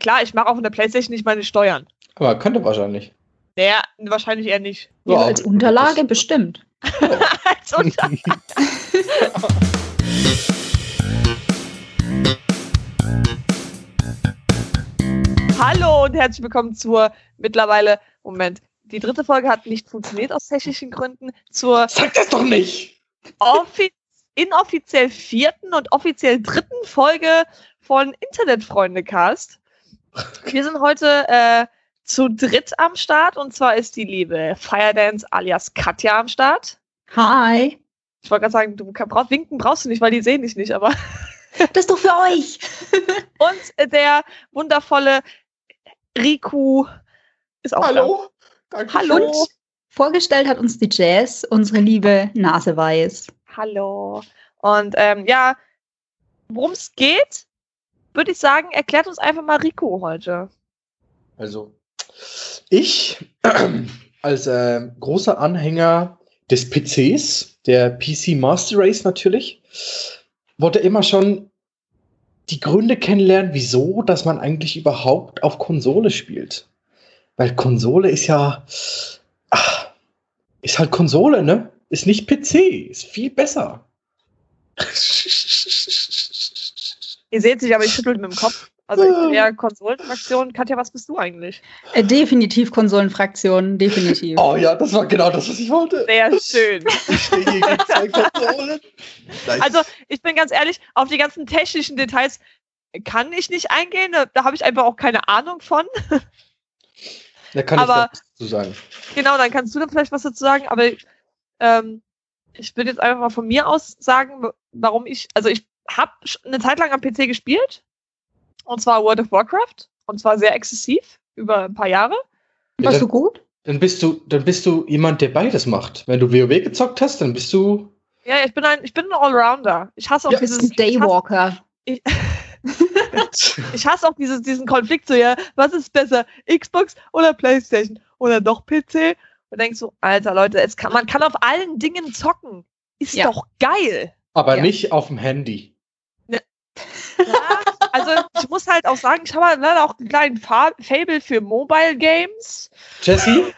klar, ich mache auf der Playstation nicht meine Steuern. Aber könnte wahrscheinlich. Naja, wahrscheinlich eher nicht. Ja, Ja, als Unterlage bestimmt. Als Unter- Hallo und herzlich willkommen zur mittlerweile, Moment, die dritte Folge hat nicht funktioniert aus technischen Gründen, zur Sag das doch nicht! offi inoffiziell vierten und offiziell dritten Folge von Internetfreunde-Cast. Wir sind heute äh, zu dritt am Start und zwar ist die liebe Firedance alias Katja am Start. Hi. Ich wollte gerade sagen, du kann, brauch, winken brauchst du nicht, weil die sehen dich nicht, aber. Das ist doch für euch. Und der wundervolle Riku ist auch da. Hallo? Danke. Hallo. Und vorgestellt hat uns die Jazz, unsere liebe Nase weiß. Hallo. Und ähm, ja, worum es geht, würde ich sagen, erklärt uns einfach mal Riku heute. Also, ich als äh, großer Anhänger des PCs, der PC Master Race natürlich, wollte immer schon die Gründe kennenlernen, wieso, dass man eigentlich überhaupt auf Konsole spielt. Weil Konsole ist ja, ach, ist halt Konsole, ne? Ist nicht PC, ist viel besser. Ihr seht sich, aber ich schüttel mit dem Kopf. Also ich bin ja Konsolenfraktion. Katja, was bist du eigentlich? Äh, definitiv Konsolenfraktion, definitiv. Oh ja, das war genau das, was ich wollte. Sehr schön. Ich stehe hier gegen zwei Konsolen. Nice. Also, ich bin ganz ehrlich, auf die ganzen technischen Details kann ich nicht eingehen. Da, da habe ich einfach auch keine Ahnung von. da kann aber- ich dazu sagen. Genau, dann kannst du da vielleicht was dazu sagen, aber ähm, ich würde jetzt einfach mal von mir aus sagen, warum ich, also ich habe eine Zeit lang am PC gespielt, und zwar World of Warcraft, und zwar sehr exzessiv, über ein paar Jahre. Warst du gut? Dann bist du, dann bist du jemand, der beides macht. Wenn du WoW gezockt hast, dann bist du. Ja, ich bin ein, ich bin ein Allrounder. Ich hasse auch Ja, dieses, Daywalker. ich hasse, ich hasse auch dieses, diesen Konflikt so, ja, was ist besser, Xbox oder Playstation oder doch PC? Und denkst so, Alter Leute, es kann, man kann auf allen Dingen zocken. Ist Ja. doch geil. Aber Ja. nicht auf dem Handy. Ja, also ich muss halt auch sagen, ich habe halt leider auch einen kleinen Fa Fable für Mobile Games. Jesse,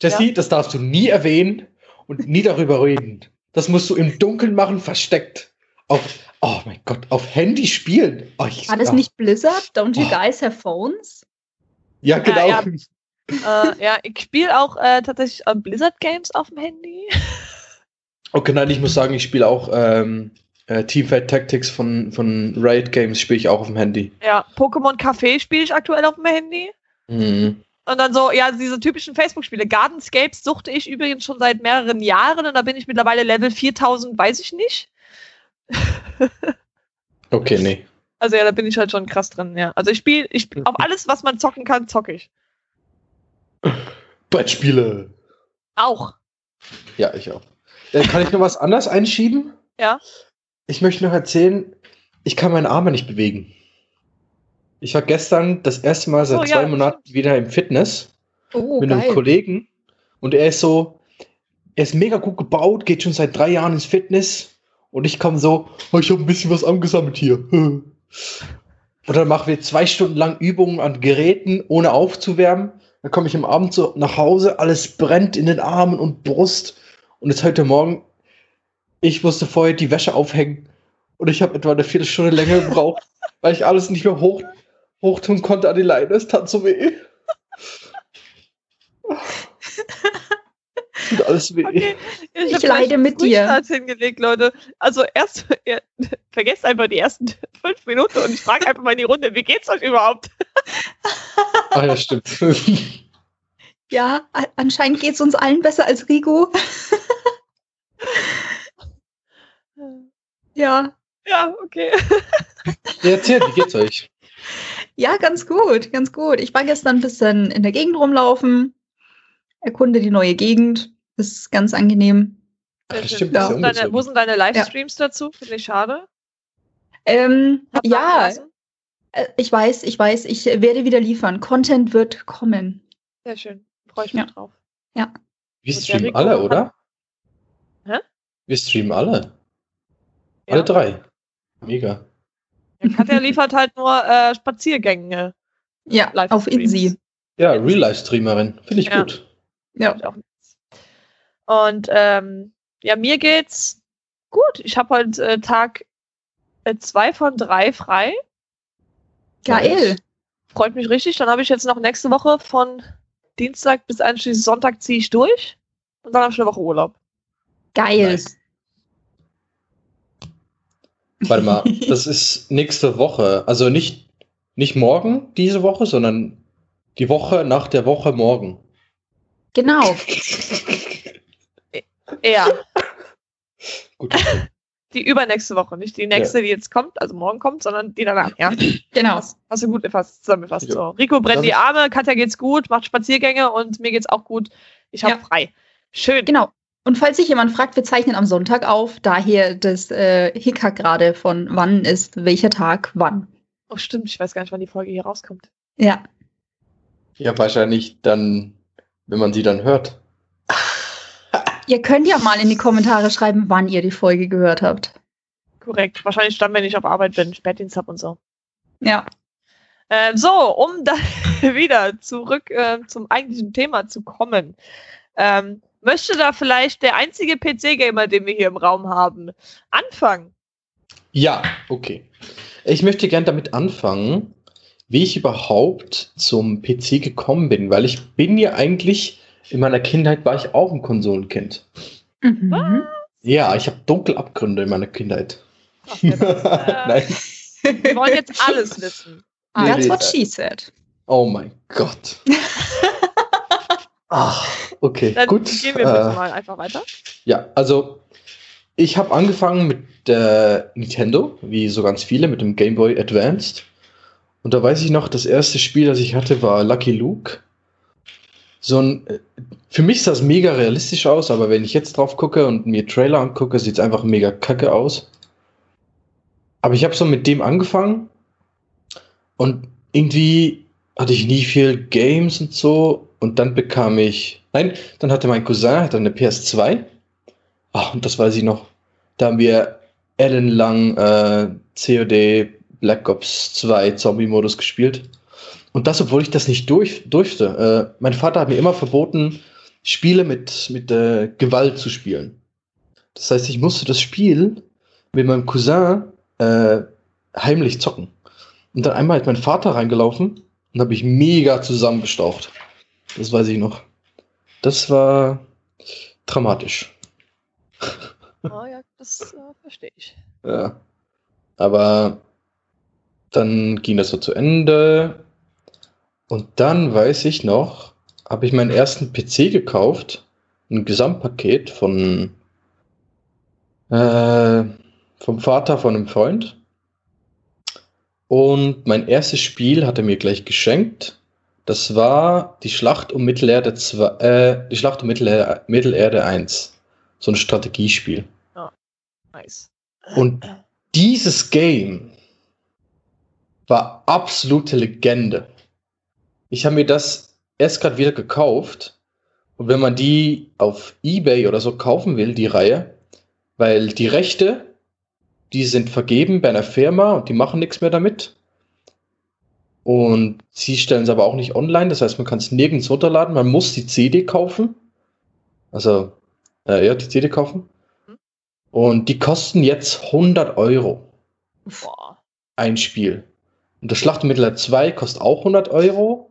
Jesse, das darfst du nie erwähnen und nie darüber reden. Das musst du im Dunkeln machen, versteckt. Auf, oh mein Gott, auf Handy spielen. Oh, ich, War das nicht Blizzard? Don't you Oh. guys have phones? Ja, genau. ja. Äh, ja, ich spiele auch äh, tatsächlich äh, Blizzard Games auf dem Handy. Okay, nein, ich muss sagen, ich spiele auch ähm, äh, Teamfight Tactics von, von Riot Games, spiele ich auch auf dem Handy. Ja, Pokémon Café spiele ich aktuell auf dem Handy. Mhm. Und dann so, ja, diese typischen Facebook-Spiele. Gardenscapes suchte ich übrigens schon seit mehreren Jahren und da bin ich mittlerweile Level 4000, weiß ich nicht. Okay, nee. Also ja, da bin ich halt schon krass drin, ja. Also ich spiele, ich spiel, auf alles, was man zocken kann, zocke ich. Brettspiele. Auch. Ja, ich auch. Äh, kann ich noch was anderes einschieben? Ja. Ich möchte noch erzählen, ich kann meine Arme nicht bewegen. Ich war gestern das erste Mal seit Oh, ja, zwei Monaten wieder im Fitness Oh, mit einem geil. Kollegen und er ist so, er ist mega gut gebaut, geht schon seit drei Jahren ins Fitness und ich komme so, oh, ich habe ein bisschen was angesammelt hier. Und dann machen wir zwei Stunden lang Übungen an Geräten, ohne aufzuwärmen. Dann komme ich am Abend so nach Hause, alles brennt in den Armen und Brust. Und jetzt heute Morgen, ich musste vorher die Wäsche aufhängen und ich habe etwa eine Viertelstunde länger gebraucht, weil ich alles nicht mehr hoch, hochtun konnte an die Leine. Es tat so weh. Tut alles weh. Okay. Ich gleich leide mit dir. Hingelegt, Leute. Also erst, ihr, vergesst einfach die ersten fünf Minuten und ich frage einfach mal in die Runde, wie geht's euch überhaupt? Ach ja, stimmt. Ja, anscheinend geht es uns allen besser als Rico. Ja. Ja, okay. Ja, erzählt, wie geht's euch? Ja, ganz gut, ganz gut. Ich war gestern ein bisschen in der Gegend rumlaufen, erkunde die neue Gegend. Das ist ganz angenehm. Ach, stimmt, ja sind deine, wo sind deine Livestreams dazu? Finde ich schade. Ähm, ja, äh, ich weiß, ich weiß, ich werde wieder liefern. Content wird kommen. Sehr schön. Freue ich mich Ja. drauf. Wir Und der streamen alle, oder? Hä? Wir streamen alle. Ja. Alle drei. Mega. Ja, Katja liefert halt nur äh, Spaziergänge. Ja, auf Livestreams. Insi. Ja, Real-Life-Streamerin. Finde ich Ja. gut. Ja. Auch nichts. Und ähm, ja, mir geht's gut. Ich habe heute äh, Tag äh, zwei von drei frei. Geil. Freut mich richtig. Dann habe ich jetzt noch nächste Woche von Dienstag bis einschließlich Sonntag ziehe ich durch. Und dann habe ich eine Woche Urlaub. Geil. Nice. Warte mal, das ist nächste Woche. Also nicht, nicht morgen diese Woche, sondern die Woche nach der Woche morgen. Genau. Ja, Gut. die übernächste Woche. Nicht die nächste, die jetzt kommt, also morgen kommt, sondern die danach. Ja, Genau. hast, hast du gut erfasst, zusammengefasst. Ja. So. Rico brennt die Arme, Katja geht's gut, macht Spaziergänge und mir geht's auch gut. Ich habe Ja. frei. Schön. Genau. Und falls sich jemand fragt, wir zeichnen am Sonntag auf, daher das äh, Hickhack gerade von wann ist welcher Tag wann. Oh, stimmt. Ich weiß gar nicht, wann die Folge hier rauskommt. Ja. Ja, wahrscheinlich dann, wenn man sie dann hört. Ihr könnt ja mal in die Kommentare schreiben, wann ihr die Folge gehört habt. Korrekt. Wahrscheinlich dann, wenn ich auf Arbeit bin, Spätdienst hab und so. Ja. Ähm, so, um dann wieder zurück äh, zum eigentlichen Thema zu kommen. Ähm, möchte da vielleicht der einzige PC-Gamer, den wir hier im Raum haben, anfangen? Ja, okay. Ich möchte gern damit anfangen, wie ich überhaupt zum PC gekommen bin, weil ich bin ja eigentlich, in meiner Kindheit war ich auch ein Konsolenkind. Mhm. Ja, ich habe dunkle Abgründe in meiner Kindheit. Ach, ja, das, äh, Nein. wir wollen jetzt alles wissen. That's what she said. Oh mein Gott. Ach, okay, Dann gut. gehen wir bitte äh, mal einfach weiter. Ja, also ich habe angefangen mit der Nintendo, wie so ganz viele, mit dem Game Boy Advanced. Und da weiß ich noch, das erste Spiel, das ich hatte, war Lucky Luke. So ein, äh, für mich sah es mega realistisch aus, aber wenn ich jetzt drauf gucke und mir Trailer angucke, sieht es einfach mega kacke aus. Aber ich habe so mit dem angefangen und irgendwie hatte ich nie viel Games und so. Und dann bekam ich, nein, dann hatte mein Cousin hatte eine PS2. Ach, und das weiß ich noch. Da haben wir ellenlang äh, COD Black Ops 2 Zombie-Modus gespielt. Und das, obwohl ich das nicht durch, durfte. Äh, mein Vater hat mir immer verboten, Spiele mit, mit äh, Gewalt zu spielen. Das heißt, ich musste das Spiel mit meinem Cousin äh, heimlich zocken. Und dann einmal hat mein Vater reingelaufen und habe ich mega zusammengestaucht. Das weiß ich noch. Das war dramatisch. Oh ja, das äh, verstehe ich. Ja. Aber dann ging das so zu Ende. Und dann weiß ich noch, habe ich meinen ersten PC gekauft. Ein Gesamtpaket von äh, vom Vater von einem Freund. Und mein erstes Spiel hat er mir gleich geschenkt. Das war die Schlacht um Mittelerde 2, äh, die Schlacht um Mittelerde, Mittelerde 1. So ein Strategiespiel. Nice. Und dieses Game war absolute Legende. Ich habe mir das erst gerade wieder gekauft. Und wenn man die auf eBay oder so kaufen will, die Reihe, weil die Rechte, die sind vergeben bei einer Firma und die machen nichts mehr damit. Und sie stellen es aber auch nicht online, das heißt, man kann es nirgends runterladen, man muss die CD kaufen. Also, äh, ja, die CD kaufen. Und die kosten jetzt 100 Euro Boah. ein Spiel. Und das Schlacht Mittelerde 2 kostet auch 100 Euro.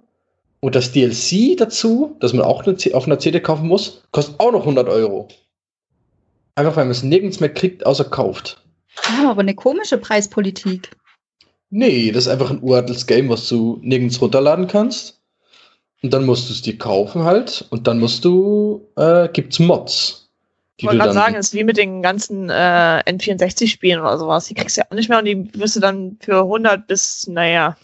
Und das DLC dazu, das man auch auf einer CD kaufen muss, kostet auch noch 100 Euro. Einfach weil man es nirgends mehr kriegt, außer kauft. Wir haben aber eine komische Preispolitik. Nee, das ist einfach ein uraltes Game, was du nirgends runterladen kannst. Und dann musst du es dir kaufen halt. Und dann musst du, äh, gibt's Mods. Ich wollte gerade sagen, es ist wie mit den ganzen äh, N64-Spielen oder sowas. Die kriegst du ja auch nicht mehr und die wirst du dann für 100 bis, naja,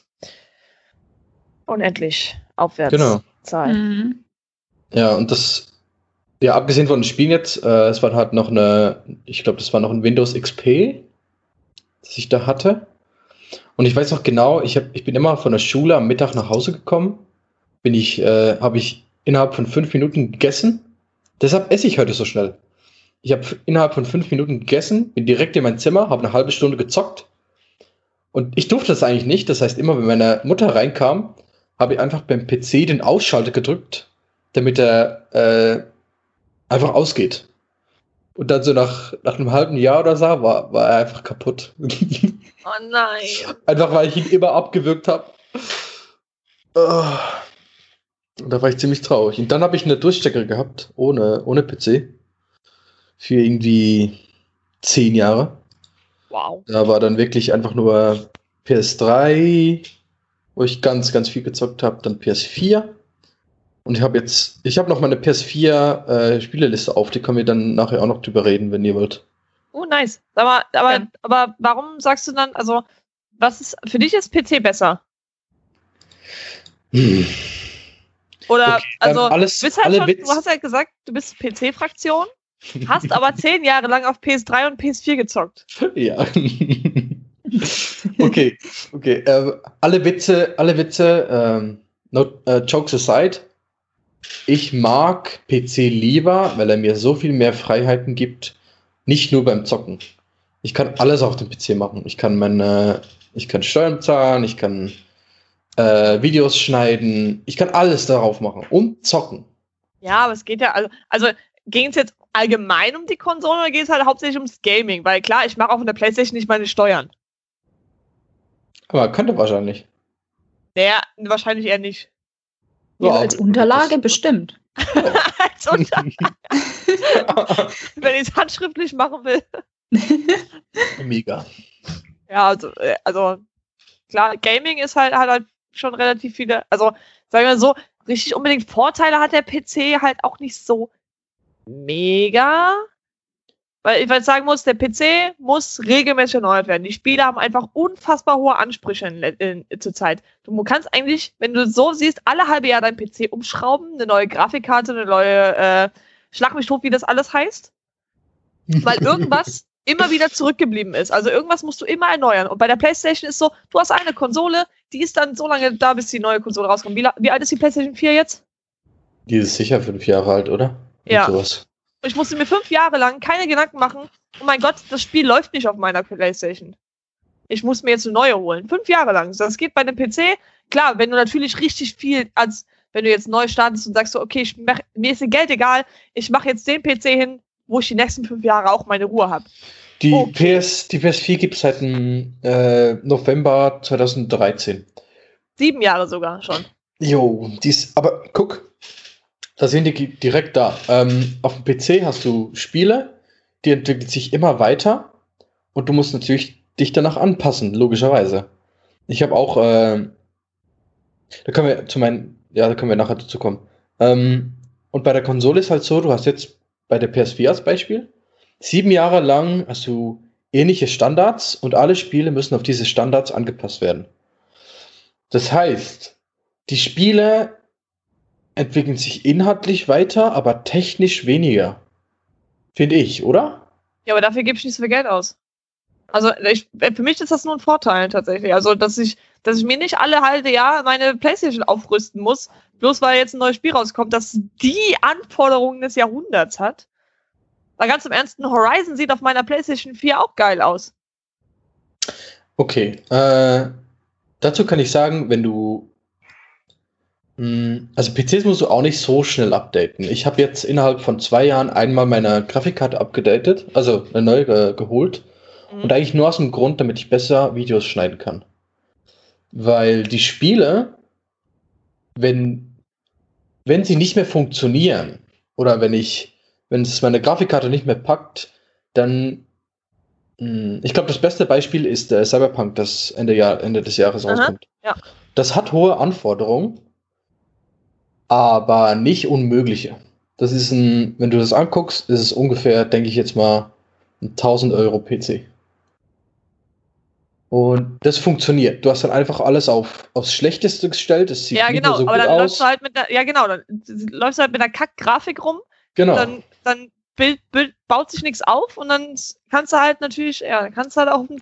unendlich aufwärts Genau. zahlen. Mhm. Ja, und das, ja, abgesehen von den Spielen jetzt, äh, es war halt noch eine, ich glaube, das war noch ein Windows XP, das ich da hatte. Und ich weiß noch genau, ich, hab, ich bin immer von der Schule am Mittag nach Hause gekommen, bin ich, äh, habe ich innerhalb von fünf Minuten gegessen. Deshalb esse ich heute so schnell. Ich habe innerhalb von fünf Minuten gegessen, bin direkt in mein Zimmer, habe eine halbe Stunde gezockt. Und ich durfte das eigentlich nicht. Das heißt, immer wenn meine Mutter reinkam, habe ich einfach beim PC den Ausschalter gedrückt, damit er äh, einfach ausgeht. Und dann so nach, nach einem halben Jahr oder so war, war er einfach kaputt. Oh nein. einfach weil ich ihn immer abgewürgt habe. Und da war ich ziemlich traurig. Und dann habe ich eine Durchstecker gehabt, ohne, ohne PC. Für irgendwie zehn Jahre. Wow. Da war dann wirklich einfach nur PS3, wo ich ganz, ganz viel gezockt habe, dann PS4. Und ich habe jetzt, ich habe noch meine PS4 äh, Spieleliste auf, die können wir dann nachher auch noch drüber reden, wenn ihr wollt. Oh, nice. Aber, aber, Ja. aber warum sagst du dann, also, was ist, für dich ist PC besser? Hm. Oder, Okay, also, alles- du bist halt schon, du hast ja gesagt, du bist PC-Fraktion, hast aber zehn Jahre lang auf PS3 und PS4 gezockt. Ja. okay, okay. Äh, alle Witze, alle Witze, ähm, no, äh, Jokes aside. Ich mag PC lieber, weil er mir so viel mehr Freiheiten gibt. Nicht nur beim Zocken. Ich kann alles auf dem PC machen. Ich kann meine, ich kann Steuern zahlen, ich kann äh, Videos schneiden, ich kann alles darauf machen und zocken. Ja, aber es geht ja, also, also ging es jetzt allgemein um die Konsole oder geht es halt hauptsächlich ums Gaming? Weil klar, ich mache auf einer Playstation nicht meine Steuern. Aber könnte wahrscheinlich. Naja, wahrscheinlich eher nicht. Ja, Ja, als Unterlage bestimmt. Als Unter wenn ich es handschriftlich machen will. Mega. Ja, also, äh, also klar, Gaming ist halt, hat halt schon relativ viele, also sagen wir so, richtig unbedingt Vorteile hat der PC halt auch nicht so mega. Weil ich weil ich sagen muss, der PC muss regelmäßig erneuert werden. Die Spiele haben einfach unfassbar hohe Ansprüche in, in, in, zur Zeit. Du kannst eigentlich, wenn du so siehst, alle halbe Jahr deinen PC umschrauben, eine neue Grafikkarte, eine neue äh, Schlag mich tot, wie das alles heißt weil irgendwas immer wieder zurückgeblieben ist. Also irgendwas musst du immer erneuern. Und bei der PlayStation ist so, du hast eine Konsole, die ist dann so lange da, bis die neue Konsole rauskommt. Wie, wie alt ist die PlayStation 4 jetzt? Die ist sicher fünf Jahre alt, oder? Ja. Sowas. Und ich musste mir fünf Jahre lang keine Gedanken machen, oh mein Gott, das Spiel läuft nicht auf meiner PlayStation. Ich muss mir jetzt eine neue holen. Fünf Jahre lang. Das geht bei einem PC. Klar, wenn du natürlich richtig viel, als wenn du jetzt neu startest und sagst so, okay, ich mach, mir ist Geld egal, ich mache jetzt den PC hin, wo ich die nächsten fünf Jahre auch meine Ruhe habe. Die, Okay. PS, die PS4 gibt es seit dem, äh, November 2013. Sieben Jahre sogar schon. Jo, dies, aber guck, da sind die direkt da. Ähm, auf dem PC hast du Spiele, die entwickeln sich immer weiter und du musst natürlich dich danach anpassen, logischerweise. Ich habe auch, äh, da können wir zu meinen, ja, da können wir nachher dazu kommen. Ähm, und bei der Konsole ist halt so, du hast jetzt bei der PS4 als Beispiel, sieben Jahre lang hast du ähnliche Standards und alle Spiele müssen auf diese Standards angepasst werden. Das heißt, die Spiele entwickeln sich inhaltlich weiter, aber technisch weniger. Finde ich, oder? Ja, aber dafür gebe ich nicht so viel Geld aus. Also ich, für mich ist das nur ein Vorteil tatsächlich. Also, dass ich, dass ich mir nicht alle halbe Jahr meine Playstation aufrüsten muss, bloß weil jetzt ein neues Spiel rauskommt, das die Anforderungen des Jahrhunderts hat. Weil ganz im Ernst, ein Horizon sieht auf meiner Playstation 4 auch geil aus. Okay. Äh, dazu kann ich sagen, wenn du. Mh, also PCs musst du auch nicht so schnell updaten. Ich habe jetzt innerhalb von zwei Jahren einmal meine Grafikkarte abgedatet, also eine neue äh, geholt. Mhm. Und eigentlich nur aus dem Grund, damit ich besser Videos schneiden kann. Weil die Spiele, wenn, wenn sie nicht mehr funktionieren, oder wenn ich, wenn es meine Grafikkarte nicht mehr packt, dann, mh, ich glaube, das beste Beispiel ist äh, Cyberpunk, das Ende, Jahr, Ende des Jahres Aha, rauskommt. ja. Das hat hohe Anforderungen, aber nicht unmögliche. Das ist ein, wenn du das anguckst, ist es ungefähr, denke ich jetzt mal, ein 1000 Euro PC. Und das funktioniert. Du hast dann einfach alles auf, aufs Schlechteste gestellt. Es sieht ja, genau. so aber dann aus. läufst du halt mit der, ja genau, dann läufst du halt mit einer Kack-Grafik rum, genau. dann, dann Bild, Bild, baut sich nichts auf und dann kannst du halt natürlich, ja, dann kannst du halt auch auf dem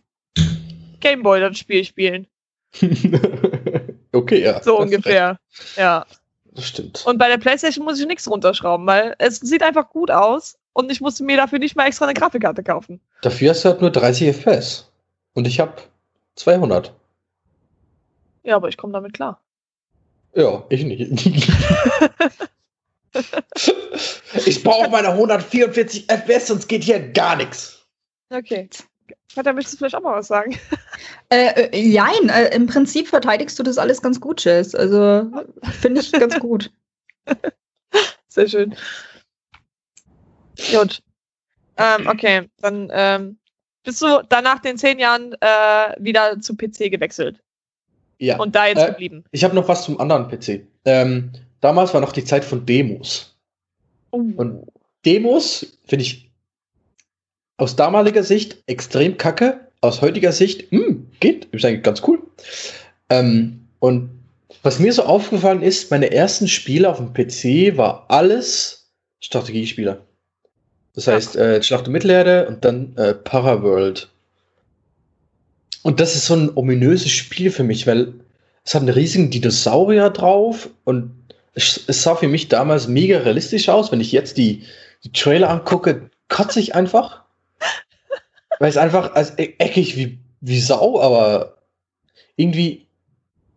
Gameboy das Spiel spielen. okay, ja. So ungefähr. Ja. Das stimmt. Und bei der PlayStation muss ich nichts runterschrauben, weil es sieht einfach gut aus und ich musste mir dafür nicht mal extra eine Grafikkarte kaufen. Dafür hast du halt nur 30 FPS. Und ich habe 200. Ja, aber ich komme damit klar. Ja, ich nicht. ich brauche meine 144 FPS, sonst geht hier gar nichts. Okay. Katja, möchtest du vielleicht auch mal was sagen? Äh, äh, jein, äh, im Prinzip verteidigst du das alles ganz gut, Jess. Also finde ich ganz gut. Sehr schön. Gut. Ähm, okay, dann ähm, bist du dann nach den zehn Jahren äh, wieder zu PC gewechselt Ja. und da jetzt Äh, geblieben. Ich habe noch was zum anderen PC. Ähm, damals war noch die Zeit von Demos. Und Demos finde ich aus damaliger Sicht extrem kacke. Aus heutiger Sicht, mh, geht, ist eigentlich ganz cool. Ähm, und was mir so aufgefallen ist, meine ersten Spiele auf dem PC war alles Strategiespiele. Das heißt, äh, Schlacht um Mittelerde und dann äh, Paraworld. Und das ist so ein ominöses Spiel für mich, weil es hat einen riesigen Dinosaurier drauf und es, es sah für mich damals mega realistisch aus. Wenn ich jetzt die, die Trailer angucke, kotze ich einfach. Weil es einfach als e- eckig wie, wie Sau, aber irgendwie,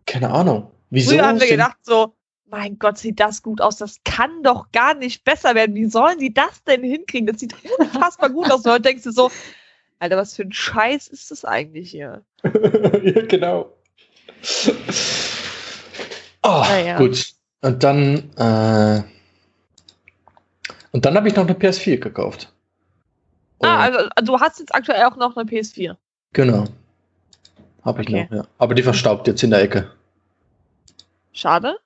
keine Ahnung. Wieso? Früher haben wir gedacht so, mein Gott, sieht das gut aus. Das kann doch gar nicht besser werden. Wie sollen die das denn hinkriegen? Das sieht unfassbar gut aus. Und heute denkst du so, Alter, was für ein Scheiß ist das eigentlich hier? ja, genau. Oh, Naja. gut. Und dann, äh, und dann habe ich noch eine PS4 gekauft. Ah, Und- also du hast jetzt aktuell auch noch eine PS4. Genau. Habe ich Okay. noch, ja. Aber die verstaubt jetzt in der Ecke. Schade.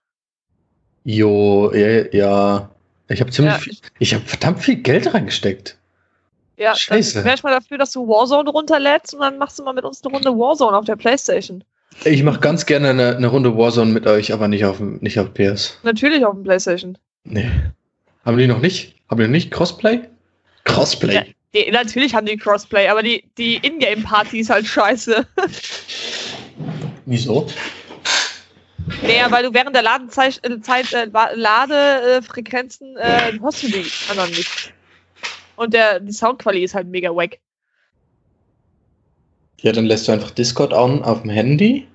Jo, ja, ja. Ich habe ziemlich Ja, viel, ich habe verdammt viel Geld reingesteckt. Ja, Scheiße. wäre ich mal dafür, dass du Warzone runterlädst und dann machst du mal mit uns eine Runde Warzone auf der Playstation. Ich mache ganz gerne eine, eine Runde Warzone mit euch, aber nicht auf, nicht auf PS. Natürlich auf dem Playstation. Nee. Haben die noch nicht? Haben die noch nicht Crossplay? Crossplay. Ja. Die, natürlich haben die Crossplay, aber die, die Ingame-Party ist halt scheiße. Wieso? Naja, weil du während der Ladenzeit, äh, Zeit, äh, Ladefrequenzen äh, hörst du die anderen nicht. Und der, die Soundqualität ist halt mega wack. Ja, dann lässt du einfach Discord an auf dem Handy.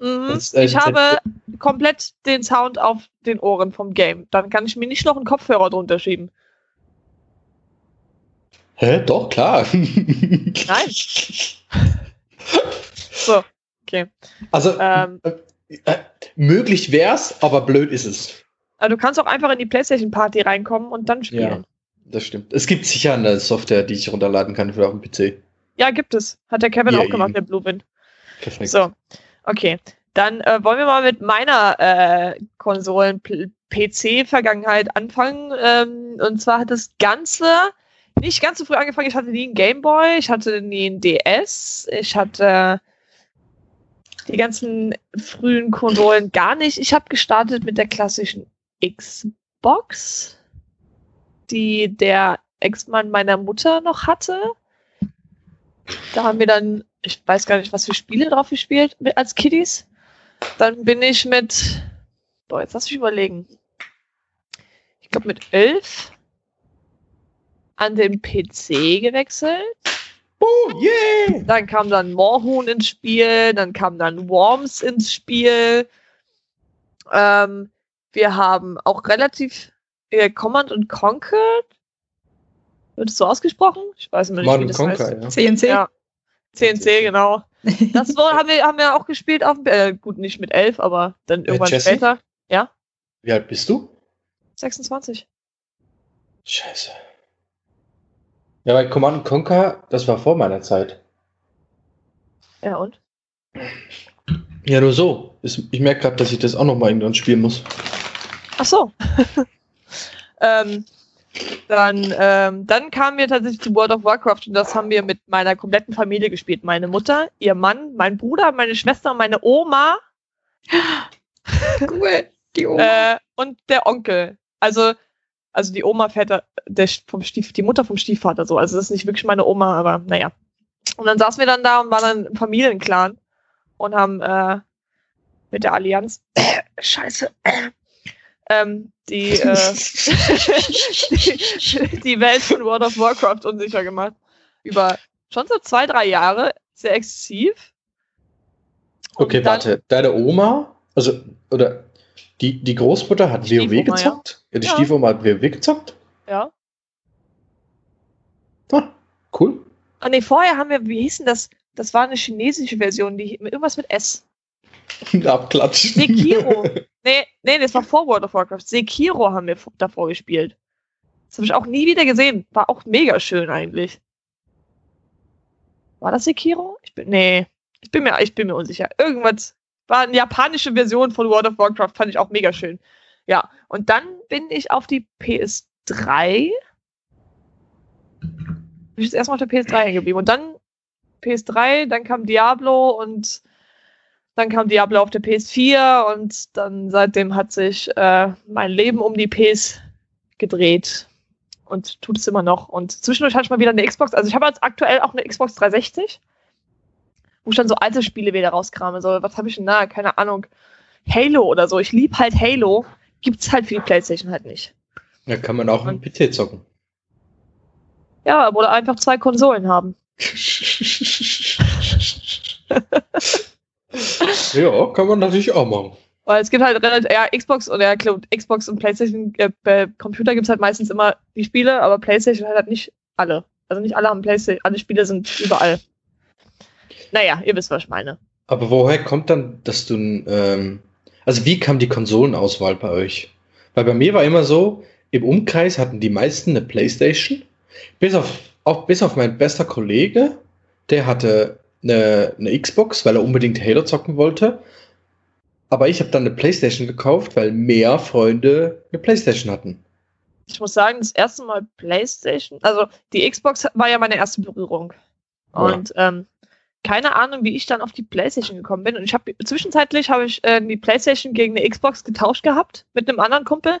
Mhm. Das, äh, ich habe komplett den Sound auf den Ohren vom Game. Dann kann ich mir nicht noch einen Kopfhörer drunter schieben. Hä? Doch, klar. Nein. So, okay. Also, Ähm, äh, möglich wär's, aber blöd ist es. aber du kannst auch einfach in die Playstation Party reinkommen und dann spielen. Das stimmt. Es gibt sicher eine Software, die ich runterladen kann für auf dem PC. Ja, gibt es. Hat der Kevin Yay. auch gemacht, der Bluewind. Perfekt. So, okay. Dann äh, wollen wir mal mit meiner äh, Konsolen-PC-Vergangenheit anfangen. Ähm, und zwar hat das Ganze nicht ganz so früh angefangen. Ich hatte nie einen Gameboy, ich hatte nie einen DS, ich hatte die ganzen frühen Konsolen gar nicht. Ich habe gestartet mit der klassischen Xbox, die der Ex-Mann meiner Mutter noch hatte. Da haben wir dann, ich weiß gar nicht, was für Spiele drauf gespielt als Kiddies. Dann bin ich mit, boah, jetzt lass mich überlegen. Ich glaube mit elf an den PC gewechselt. Oh, yeah! Dann kam dann Moorhuhn ins Spiel, dann kam dann Worms ins Spiel. Ähm, wir haben auch relativ äh, Command und Conquer. Wird es so ausgesprochen? Ich weiß immer nicht, Command wie das Conquer, heißt. ja. CNC? Ja. CNC, genau. Das war, haben, wir, haben wir auch gespielt auf dem, äh, gut, nicht mit elf, aber dann irgendwann Jesse? später. Wie alt bist du? 26. Scheiße. Ja, bei Command Conquer, das war vor meiner Zeit. Ja, und? Ja, nur so. Ich merke gerade, dass ich das auch noch mal irgendwann spielen muss. Ach so. ähm, dann, ähm, dann kamen wir tatsächlich zu World of Warcraft und das haben wir mit meiner kompletten Familie gespielt. Meine Mutter, ihr Mann, mein Bruder, meine Schwester, meine Oma Cool. Die Oma. äh, und der Onkel. Also, also die Oma Väter, der vom Stief, die Mutter vom Stiefvater so. Also das ist nicht wirklich meine Oma, aber naja. Und dann saßen wir dann da und waren dann im Familienclan und haben äh, mit der Allianz Scheiße. ähm, die, äh, die, die Welt von World of Warcraft unsicher gemacht. Über schon so zwei, drei Jahre, sehr exzessiv. Und Okay, warte. Deine Oma Also, oder die, die Großmutter hat WoW gezockt? Ja, die Ja. Stiefoma hat WoW gezockt? Ja. Ah, cool. Ah, nee, vorher haben wir, wie hieß denn das? Das war eine chinesische Version, die irgendwas mit S. Abklatschen. Sekiro. nee, nee, das war vor World of Warcraft. Sekiro haben wir davor gespielt. Das habe ich auch nie wieder gesehen. War auch mega schön eigentlich. War das Sekiro? Ich bin, nee, ich bin mir, ich bin mir unsicher. Irgendwas war eine japanische Version von World of Warcraft, fand ich auch mega schön. Ja, und dann bin ich auf die PS3. Bin ich jetzt erstmal auf der PS3 hängen geblieben. Und dann PS3, dann kam Diablo und dann kam Diablo auf der PS4 und dann seitdem hat sich äh, mein Leben um die PS gedreht und tut es immer noch. Und zwischendurch hatte ich mal wieder eine Xbox. Also ich habe jetzt aktuell auch eine Xbox 360, wo ich dann so alte Spiele wieder rauskrame. So, was habe ich denn da? Keine Ahnung. Halo oder so. Ich liebe halt Halo. Gibt's halt für die Playstation halt nicht. Da kann man auch mit PC zocken. Ja, oder einfach zwei Konsolen haben. ja, kann man natürlich auch machen. Weil es gibt halt relativ, ja, Xbox oder ja, Xbox und Playstation, äh, bei Computer gibt es halt meistens immer die Spiele, aber Playstation halt, halt nicht alle. Also nicht alle haben Playstation, alle Spiele sind überall. Naja, ihr wisst, was ich meine. Aber woher kommt dann, dass du, ein, ähm, also wie kam die Konsolenauswahl bei euch? Weil bei mir war immer so, im Umkreis hatten die meisten eine Playstation, bis auf, auch bis auf mein bester Kollege, der hatte eine, eine Xbox, weil er unbedingt Halo zocken wollte. Aber ich habe dann eine Playstation gekauft, weil mehr Freunde eine Playstation hatten. Ich muss sagen, das erste Mal Playstation, also die Xbox war ja meine erste Berührung. Ja. Und ähm, keine Ahnung, wie ich dann auf die Playstation gekommen bin. Und ich habe zwischenzeitlich habe ich äh, die Playstation gegen eine Xbox getauscht gehabt mit einem anderen Kumpel,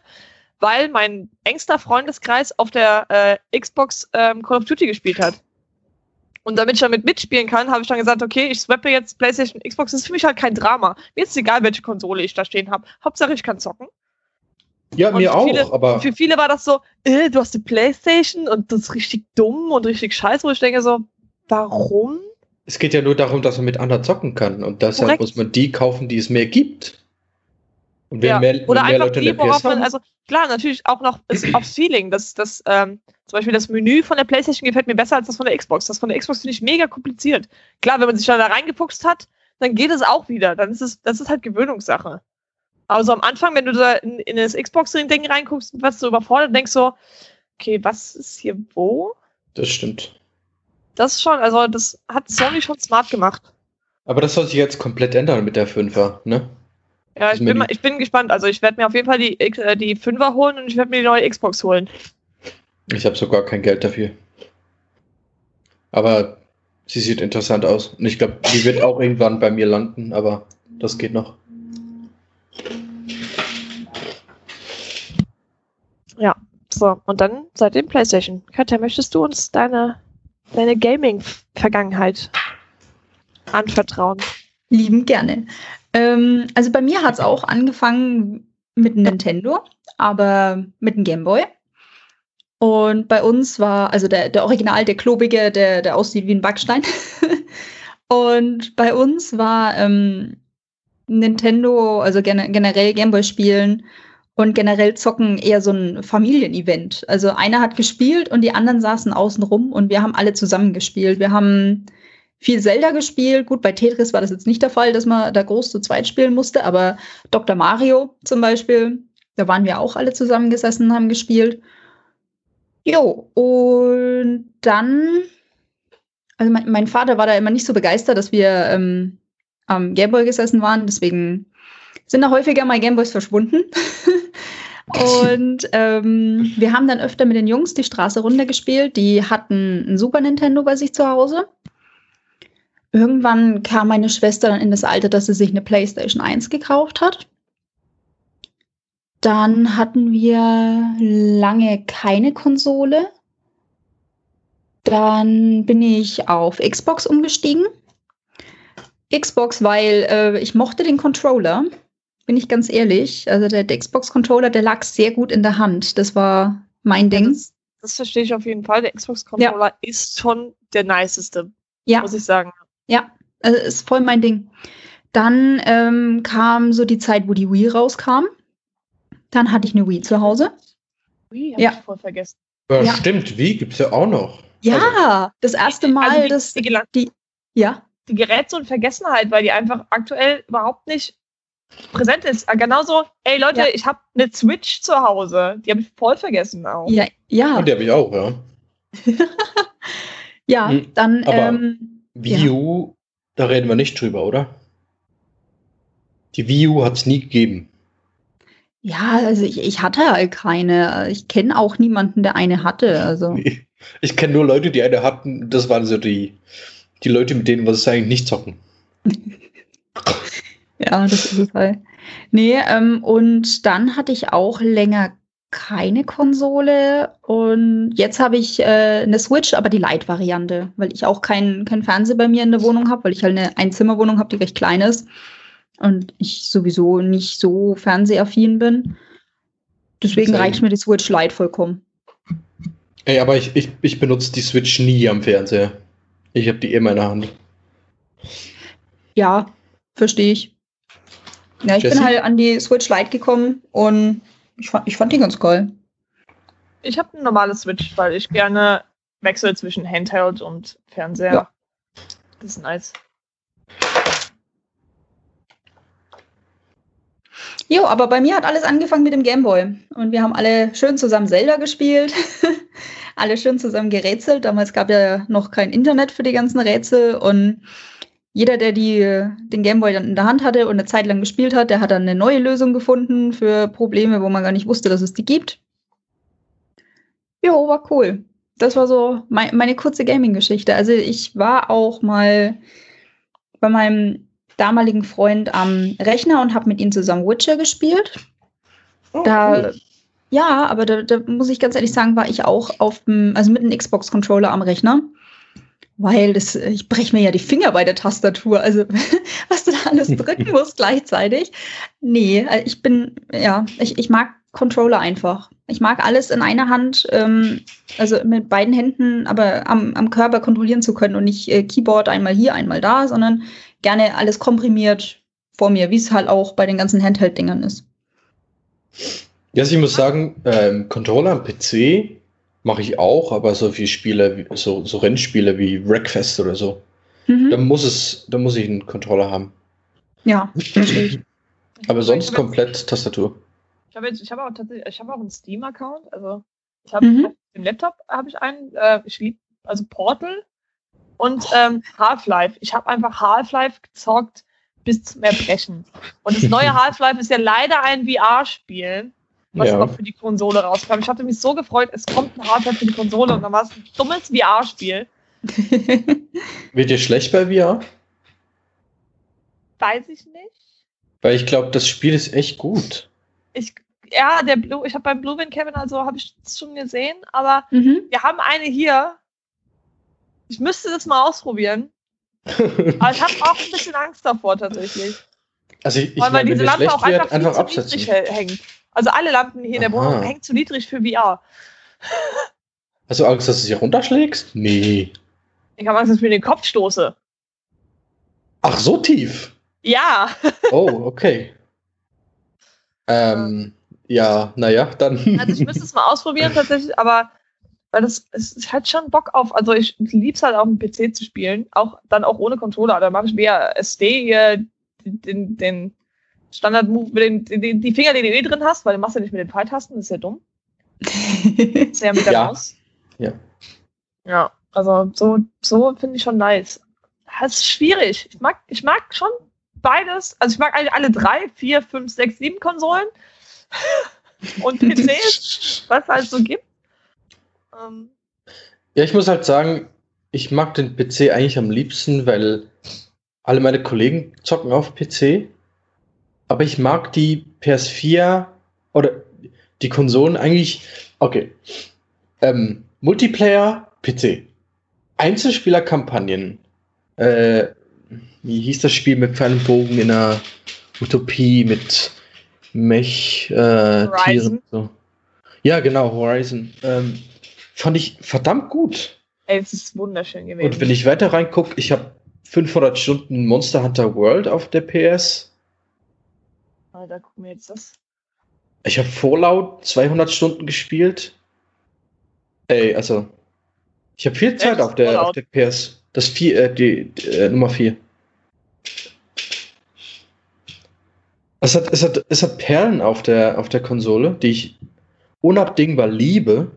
weil mein engster Freundeskreis auf der äh, Xbox ähm, Call of Duty gespielt hat. Und damit ich damit mitspielen kann, habe ich dann gesagt, okay, ich swappe jetzt PlayStation, Xbox. Das ist für mich halt kein Drama. Mir ist egal, welche Konsole ich da stehen habe. Hauptsache, ich kann zocken. Ja, Und mir auch, viele- aber Für viele war das so, äh, du hast eine Playstation und das ist richtig dumm und richtig scheiße, wo ich denke so, warum? Es geht ja nur darum, dass man mit anderen zocken kann. Und deshalb Korrekt. muss man die kaufen, die es mehr gibt. Und wenn Ja. mehr, wenn Oder mehr einfach Leute die, eine PS haben, also klar, natürlich auch noch ist aufs Feeling. Das, das, ähm, zum Beispiel das Menü von der Playstation gefällt mir besser als das von der Xbox. Das von der Xbox finde ich mega kompliziert. Klar, wenn man sich dann da reingefuchst hat, dann geht es auch wieder. Dann ist es, das ist halt Gewöhnungssache. Aber so am Anfang, wenn du da in, in das Xbox-Ding reinguckst, was du überfordert, denkst so, okay, was ist hier wo? das stimmt. Das ist schon, also das hat Sony schon smart gemacht. Aber das soll sich jetzt komplett ändern mit der 5er, ne? Ja, ich bin, mal, ich bin gespannt. Also ich werde mir auf jeden Fall die, äh, die 5er holen und ich werde mir die neue Xbox holen. Ich habe sogar kein Geld dafür. Aber sie sieht interessant aus. Und ich glaube, die wird auch irgendwann bei mir landen, aber das geht noch. So, und dann seitdem PlayStation. Katja, möchtest du uns deine, deine Gaming-Vergangenheit anvertrauen? Lieben gerne. Ähm, also bei mir hat es auch angefangen mit einem Nintendo, aber mit einem Gameboy. Und bei uns war, also der, der Original, der klobige, der, der aussieht wie ein Backstein. Und bei uns war ähm, Nintendo, also gene generell Gameboy spielen und generell zocken eher so ein Familienevent. Also einer hat gespielt und die anderen saßen außen rum und wir haben alle zusammen gespielt. Wir haben viel Zelda gespielt. Gut, bei Tetris war das jetzt nicht der Fall, dass man da groß zu zweit spielen musste, aber Dr. Mario zum Beispiel, da waren wir auch alle zusammengesessen und haben gespielt. Jo, und dann, also mein, mein Vater war da immer nicht so begeistert, dass wir ähm, am Gameboy gesessen waren, deswegen sind da häufiger mal Gameboys verschwunden. und ähm, wir haben dann öfter mit den Jungs die Straße runtergespielt. Die hatten ein Super Nintendo bei sich zu Hause. Irgendwann kam meine Schwester dann in das Alter, dass sie sich eine PlayStation 1 gekauft hat. Dann hatten wir lange keine Konsole. Dann bin ich auf Xbox umgestiegen. Xbox, weil äh, ich mochte den Controller, bin ich ganz ehrlich. Also der, der Xbox-Controller, der lag sehr gut in der Hand. Das war mein Ding. Das, das verstehe ich auf jeden Fall. Der Xbox-Controller ist schon der niceste, Ja. muss ich sagen. Ja, also ist voll mein Ding. Dann ähm, kam so die Zeit, wo die Wii rauskam. Dann hatte ich eine Wii zu Hause. Ui, hab Ja. ich voll vergessen. Ja, Ja. stimmt, wie gibt's ja auch noch. Ja, das erste Mal, Also die, dass die, die, ja, die gerät so in Vergessenheit, weil die einfach aktuell überhaupt nicht präsent ist. Ah, Genauso, ey Leute, Ja. ich habe eine Switch zu Hause. Die habe ich voll vergessen auch. ja, ja, Und die habe ich auch, ja. ja, Hm, dann, aber- ähm, Wii U, da reden wir nicht drüber, oder? Die Wii U hat es nie gegeben. ja, also ich, ich hatte halt keine. Ich kenne auch niemanden, der eine hatte. Also, Nee. Ich kenne nur Leute, die eine hatten. Das waren so die, die Leute, mit denen wir es eigentlich nicht zocken. ja, das ist es halt. Nee, ähm, und dann hatte ich auch länger keine Konsole und jetzt habe ich äh, eine Switch, aber die Lite-Variante, weil ich auch keinen kein Fernseher bei mir in der Wohnung habe, weil ich halt eine Einzimmerwohnung habe, die recht klein ist und ich sowieso nicht so fernsehaffin bin. Deswegen Same. reicht mir die Switch Lite vollkommen. Ey, aber ich, ich, ich benutze die Switch nie am Fernseher. Ich habe die immer in der Hand. Ja, verstehe ich. Ja, ich Jessie? bin halt an die Switch Lite gekommen und ich fand, ich fand die ganz geil. Ich habe eine normale Switch, weil ich gerne wechsle zwischen Handheld und Fernseher. Ja. Das ist nice. Jo, aber bei mir hat alles angefangen mit dem Gameboy. Und wir haben alle schön zusammen Zelda gespielt. alle schön zusammen gerätselt. Damals gab ja noch kein Internet für die ganzen Rätsel. Und jeder, der die, den Gameboy dann in der Hand hatte und eine Zeit lang gespielt hat, der hat dann eine neue Lösung gefunden für Probleme, wo man gar nicht wusste, dass es die gibt. Jo, war cool. Das war so mei- meine kurze Gaming-Geschichte. Also ich war auch mal bei meinem damaligen Freund am Rechner und habe mit ihm zusammen Witcher gespielt. Oh, Da, cool. ja, aber da, da muss ich ganz ehrlich sagen, war ich auch auf dem, also mit einem Xbox-Controller am Rechner. Weil das, ich breche mir ja die Finger bei der Tastatur. Also, was du da alles drücken musst gleichzeitig. Nee, äh, ich bin, ja, ich, ich mag Controller einfach. Ich mag alles in einer Hand, ähm, also mit beiden Händen, aber am, am Körper kontrollieren zu können und nicht äh, Keyboard einmal hier, einmal da, sondern gerne alles komprimiert vor mir, wie es halt auch bei den ganzen Handheld-Dingern ist. Ja, also ich muss sagen, ähm, Controller am PC mache ich auch, aber so viele Spiele, wie- so, so Rennspiele wie Wreckfest oder so, Mhm. da muss es, da muss ich einen Controller haben. Ja, verstehe. Aber sonst komplett Tastatur. Ich habe jetzt, ich habe auch tatsächlich, ich habe auch einen Steam-Account. Also ich habe Mhm. auf dem Laptop habe ich einen. Äh, ich liebe also Portal und ähm, Half-Life. Ich habe einfach Half-Life gezockt bis zum Erbrechen. Und das neue Half-Life ist ja leider ein VR-Spiel, was Ja. aber für die Konsole rauskam. Ich hatte mich so gefreut, es kommt ein Half-Life für die Konsole und dann war es ein dummes VR-Spiel. Wird dir schlecht bei VR? Weiß ich nicht. Weil ich glaube, das Spiel ist echt gut. Ich, ja, der Blue, ich habe beim Blue Wind Cabin also habe ich das schon gesehen, aber mhm. wir haben eine hier. Ich müsste das mal ausprobieren. Aber ich habe auch ein bisschen Angst davor tatsächlich. Also ich, ich weil, weil diese Lampe auch einfach, wird, einfach viel absetzen. zu niedrig hä- hängt. Also alle Lampen hier in der. Wohnung hängen zu niedrig für VR. Hast du Angst, dass du sie runterschlägst? Nee. Ich habe Angst, dass ich mir den Kopf stoße. Ach, so tief. Ja. Oh, okay. ähm, ja, naja, dann. Also ich müsste es mal ausprobieren tatsächlich, aber weil das es halt schon Bock auf. Also ich lieb's halt auf dem PC zu spielen, auch dann auch ohne Controller. Da mache ich mehr SD hier den, den Standard-Move, mit den, den, die Finger, die du eh drin hast, weil du machst ja nicht mit den Pfeiltasten, das ist ja dumm. Das ist ja mit der Ja. Maus. Ja. Ja, also so, so finde ich schon nice. Das ist schwierig. Ich mag, ich mag schon beides. Also ich mag eigentlich alle drei, vier, fünf, sechs, sieben Konsolen und PCs, was es halt so gibt. Ähm, Ja, ich muss halt sagen, ich mag den PC eigentlich am liebsten, weil alle meine Kollegen zocken auf PC. Aber ich mag die PS4 oder die Konsolen eigentlich. Okay. Ähm, Multiplayer, PC. Einzelspieler-Kampagnen. Äh, wie hieß das Spiel mit Pfeil und Bogen in einer Utopie mit Mech, äh. Tieren? So. Ja, genau, Horizon. Ähm, fand ich verdammt gut. ey, es ist wunderschön gewesen. Und wenn ich weiter reingucke, ich habe 500 Stunden Monster Hunter World auf der PS. Alter, guck mir jetzt das. Ich habe Fallout 200 Stunden gespielt. Ey, also. Ich habe viel Zeit Echt? auf der, auf der PS. Das vier, äh, die, die äh, Nummer 4. Es hat, es, hat, es hat Perlen auf der, auf der Konsole, die ich unabdingbar liebe.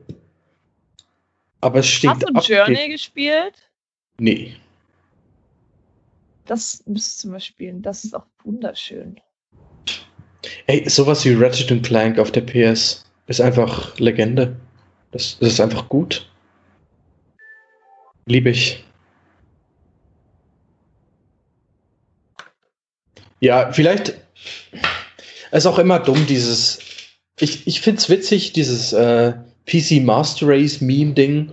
Aber es stinkt Hast du ab. Journey gespielt? Nee. Das müsstest du mal spielen. Das ist auch wunderschön. Ey, sowas wie Ratchet Clank auf der PS ist einfach Legende. Das, das ist einfach gut. Liebe ich. Ja, vielleicht ist auch immer dumm, dieses. Ich, ich finde es witzig, dieses äh, PC Master Race Meme-Ding.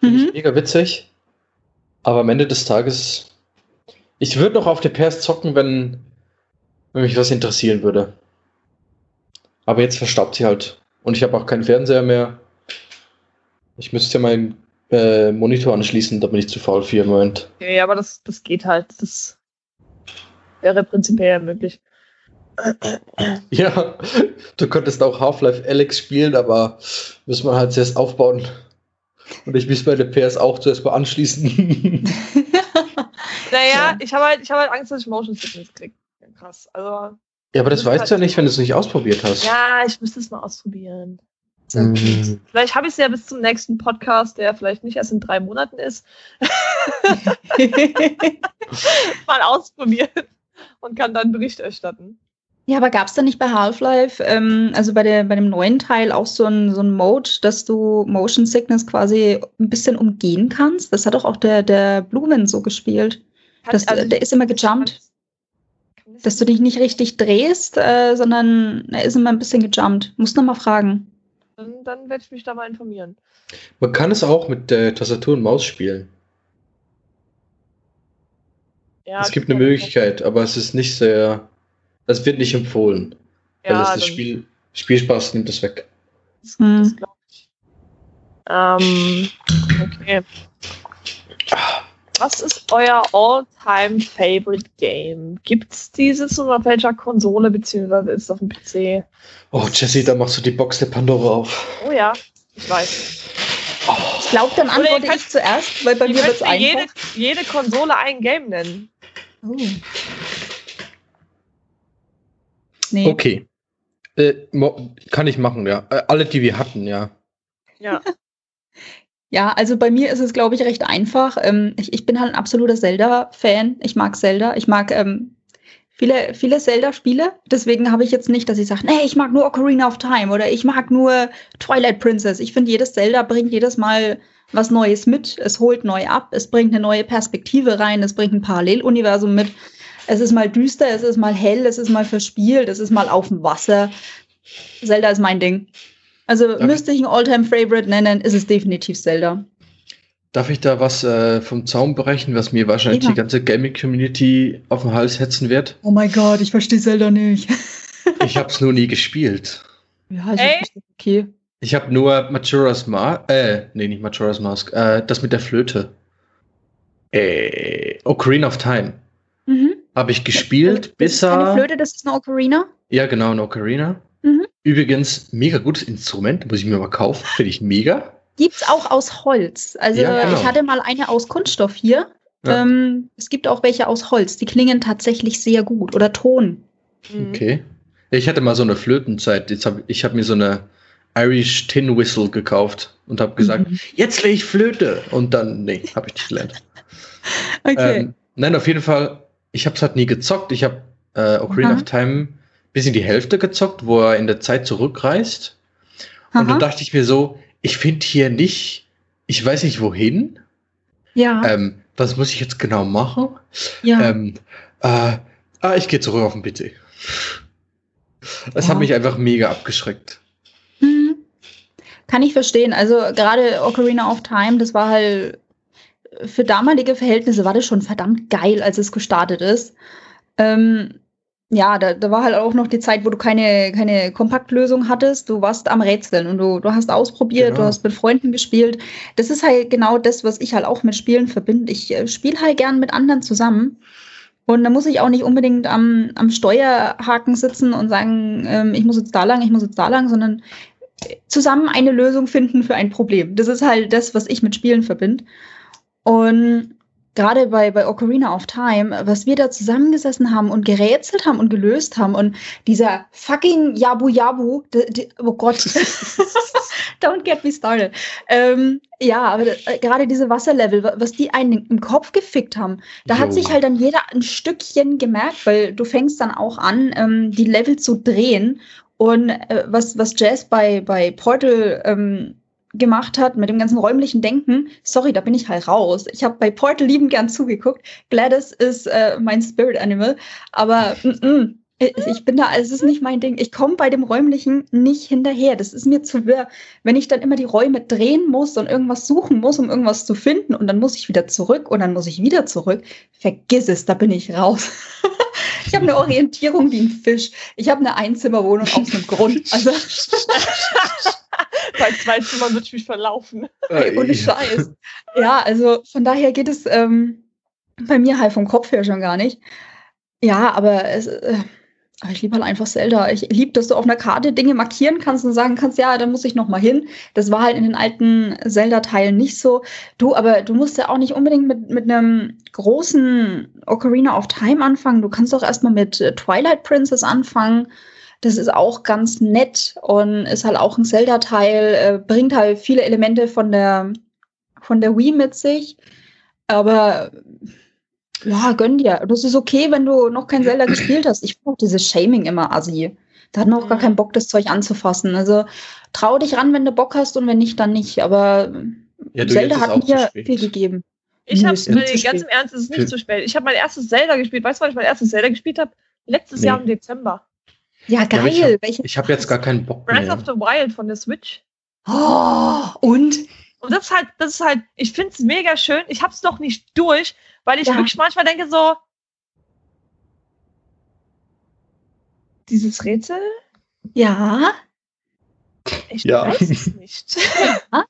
Finde ich Mhm. mega witzig. Aber am Ende des Tages. Ich würde noch auf der PS zocken, wenn, wenn mich was interessieren würde. Aber jetzt verstaubt sie halt. Und ich habe auch keinen Fernseher mehr. Ich müsste ja meinen äh, Monitor anschließen, da bin ich zu faul für im Moment. Ja, aber das, das geht halt. Das wäre prinzipiell möglich. Ja, du könntest auch Half-Life Alex spielen, aber muss man halt zuerst aufbauen. Und ich muss meine PS auch zuerst mal anschließen. Naja, Ja. ich habe halt, ich habe halt Angst, dass ich Motion Sickness kriege. Krass. Also, ja, aber das weißt du ja nicht, wenn du es nicht ausprobiert hast. ja, ich müsste es mal ausprobieren. Mhm. Vielleicht habe ich es ja bis zum nächsten Podcast, der vielleicht nicht erst in drei Monaten ist, mal ausprobieren und kann dann Bericht erstatten. Ja, aber gab es da nicht bei Half-Life, ähm, also bei, der, bei dem neuen Teil, auch so ein, so ein Mode, dass du Motion Sickness quasi ein bisschen umgehen kannst? Das hat doch auch der, der Blumen so gespielt. Kann- Das, also, der ist immer gejumpt, dass du dich nicht richtig drehst, äh, sondern er ist immer ein bisschen gejumpt. Muss noch mal fragen. Dann, dann werde ich mich da mal informieren. Man kann es auch mit äh, Tastatur und Maus spielen. Ja, es gibt das eine Möglichkeit, aber es ist nicht sehr. Es wird nicht empfohlen, weil Ja, es das Spiel, Spielspaß nimmt es weg. Das, Hm. das glaube ich. Ähm, okay. Was ist euer all-time favorite Game? Gibt's dieses und auf welcher Konsole beziehungsweise ist es auf dem PC? Oh, Jesse, da machst du die Box der Pandora auf. Oh ja, ich weiß. Ich glaube, dann Oder antworte könnt- ich zuerst, weil bei mir wird könnt es mir jede, einfach. jede Konsole ein Game nennen. Oh. Nee. Okay. Äh, kann ich machen, ja. Äh, alle, die wir hatten, ja. Ja. Ja, also bei mir ist es, glaube ich, recht einfach. Ähm, ich, ich bin halt ein absoluter Zelda-Fan. Ich mag Zelda. Ich mag ähm, viele, viele Zelda-Spiele. Deswegen habe ich jetzt nicht, dass ich sage, nee, ich mag nur Ocarina of Time oder ich mag nur Twilight Princess. Ich finde, jedes Zelda bringt jedes Mal was Neues mit. Es holt neu ab. Es bringt eine neue Perspektive rein. Es bringt ein Paralleluniversum mit. Es ist mal düster, es ist mal hell, es ist mal verspielt, es ist mal auf dem Wasser. Zelda ist mein Ding. Also Darf müsste ich ein All-Time-Favorite nennen, ist es definitiv Zelda. Darf ich da was äh, vom Zaun brechen, was mir wahrscheinlich Ja. die ganze Gaming-Community auf den Hals hetzen wird? Oh mein Gott, ich verstehe Zelda nicht. Ich habe es nur nie gespielt. Ja, ich Ey? Okay. Ich habe nur Majora's Mask, äh, nee, nicht Majora's Mask, äh, das mit der Flöte. Äh, Ocarina of Time. Mhm. Habe ich gespielt, Das bis ist er. Flöte, das ist eine Ocarina. Ja, genau, ein Ocarina. Mhm. Übrigens, mega gutes Instrument, muss ich mir mal kaufen, finde ich mega. Gibt's auch aus Holz. Also Ja, genau. ich hatte mal eine aus Kunststoff hier. Ja. Ähm, es gibt auch welche aus Holz. Die klingen tatsächlich sehr gut. Oder Ton. Mhm. Okay. Ich hatte mal so eine Flötenzeit. Jetzt hab, ich habe mir so eine Irish Tin Whistle gekauft und habe gesagt, Mhm. jetzt will ich Flöte. Und dann, nee, habe ich nicht gelernt. Okay. Ähm, nein, auf jeden Fall, ich habe es halt nie gezockt. Ich habe äh, Ocarina Aha. of Time bis in die Hälfte gezockt, wo er in der Zeit zurückreist. Und Aha. dann dachte ich mir so, ich finde hier nicht, ich weiß nicht wohin. ja, Ähm, was muss ich jetzt genau machen? ja. Ähm, äh, ah, ich gehe zurück auf den PC. Es Ja. hat mich einfach mega abgeschreckt. Mhm. Kann ich verstehen. Also gerade Ocarina of Time, das war halt für damalige Verhältnisse war das schon verdammt geil, als es gestartet ist. Ähm, ja, da, da war halt auch noch die Zeit, wo du keine, keine Kompaktlösung hattest. Du warst am Rätseln und du, du hast ausprobiert, Genau. du hast mit Freunden gespielt. Das ist halt genau das, was ich halt auch mit Spielen verbinde. Ich äh, spiele halt gern mit anderen zusammen. Und da muss ich auch nicht unbedingt am, am Steuerhaken sitzen und sagen, ähm, ich muss jetzt da lang, ich muss jetzt da lang, sondern zusammen eine Lösung finden für ein Problem. Das ist halt das, was ich mit Spielen verbinde. Und gerade bei, bei Ocarina of Time, was wir da zusammengesessen haben und gerätselt haben und gelöst haben und dieser fucking Yabu Yabu, die, die, oh Gott, don't get me started. Ähm, ja, aber äh, gerade diese Wasserlevel, wa- was die einen im Kopf gefickt haben, da hat Jo. sich halt dann jeder ein Stückchen gemerkt, weil du fängst dann auch an, ähm, die Level zu drehen und äh, was, was Jazz bei, bei Portal ähm, gemacht hat mit dem ganzen räumlichen Denken, sorry, da bin ich halt raus. Ich habe bei Portal liebend gern zugeguckt. Gladys ist äh, mein Spirit Animal, aber mm, mm, ich bin da, es ist nicht mein Ding. Ich komme bei dem räumlichen nicht hinterher. Das ist mir zu wirr. Wenn ich dann immer die Räume drehen muss und irgendwas suchen muss, um irgendwas zu finden und dann muss ich wieder zurück und dann muss ich wieder zurück, vergiss es, da bin ich raus. ich habe eine Orientierung wie ein Fisch. Ich habe eine Einzimmerwohnung aus einem Grund. Also Bei zwei Zimmern würde ich mich verlaufen. Ey, ohne Scheiß. Ja, also von daher geht es ähm, bei mir halt vom Kopf her schon gar nicht. Ja, aber es, äh, aber ich liebe halt einfach Zelda. Ich liebe, dass du auf einer Karte Dinge markieren kannst und sagen kannst, ja, da muss ich noch mal hin. Das war halt in den alten Zelda-Teilen nicht so. Du, aber du musst ja auch nicht unbedingt mit, mit einem großen Ocarina of Time anfangen. Du kannst auch erstmal mit äh, Twilight Princess anfangen. Das ist auch ganz nett und ist halt auch ein Zelda-Teil, äh, bringt halt viele Elemente von der, von der Wii mit sich. Aber ja, gönn dir. Das ist okay, wenn du noch kein Zelda gespielt hast. Ich auch dieses Shaming immer assi. Da hat man auch gar keinen Bock, das Zeug anzufassen. Also trau dich ran, wenn du Bock hast und wenn nicht, dann nicht. Aber Ja, du, Zelda ist hat mir viel gegeben. Ich habe, ist zu ganz im Ernst, es ist nicht zu spät. Ich habe mein erstes Zelda gespielt. Weißt du, wann ich mein erstes Zelda gespielt habe? Letztes Nee. Jahr im Dezember. Ja, Ja, geil. ich hab- Welche- Ich habe jetzt gar keinen Bock Breath mehr. of the Wild von der Switch. Oh, und? Und das ist halt, das ist halt, ich finde es mega schön. Ich hab's noch nicht durch, weil ich Ja. wirklich manchmal denke so, dieses Rätsel, Ja. ich Ja. weiß es nicht.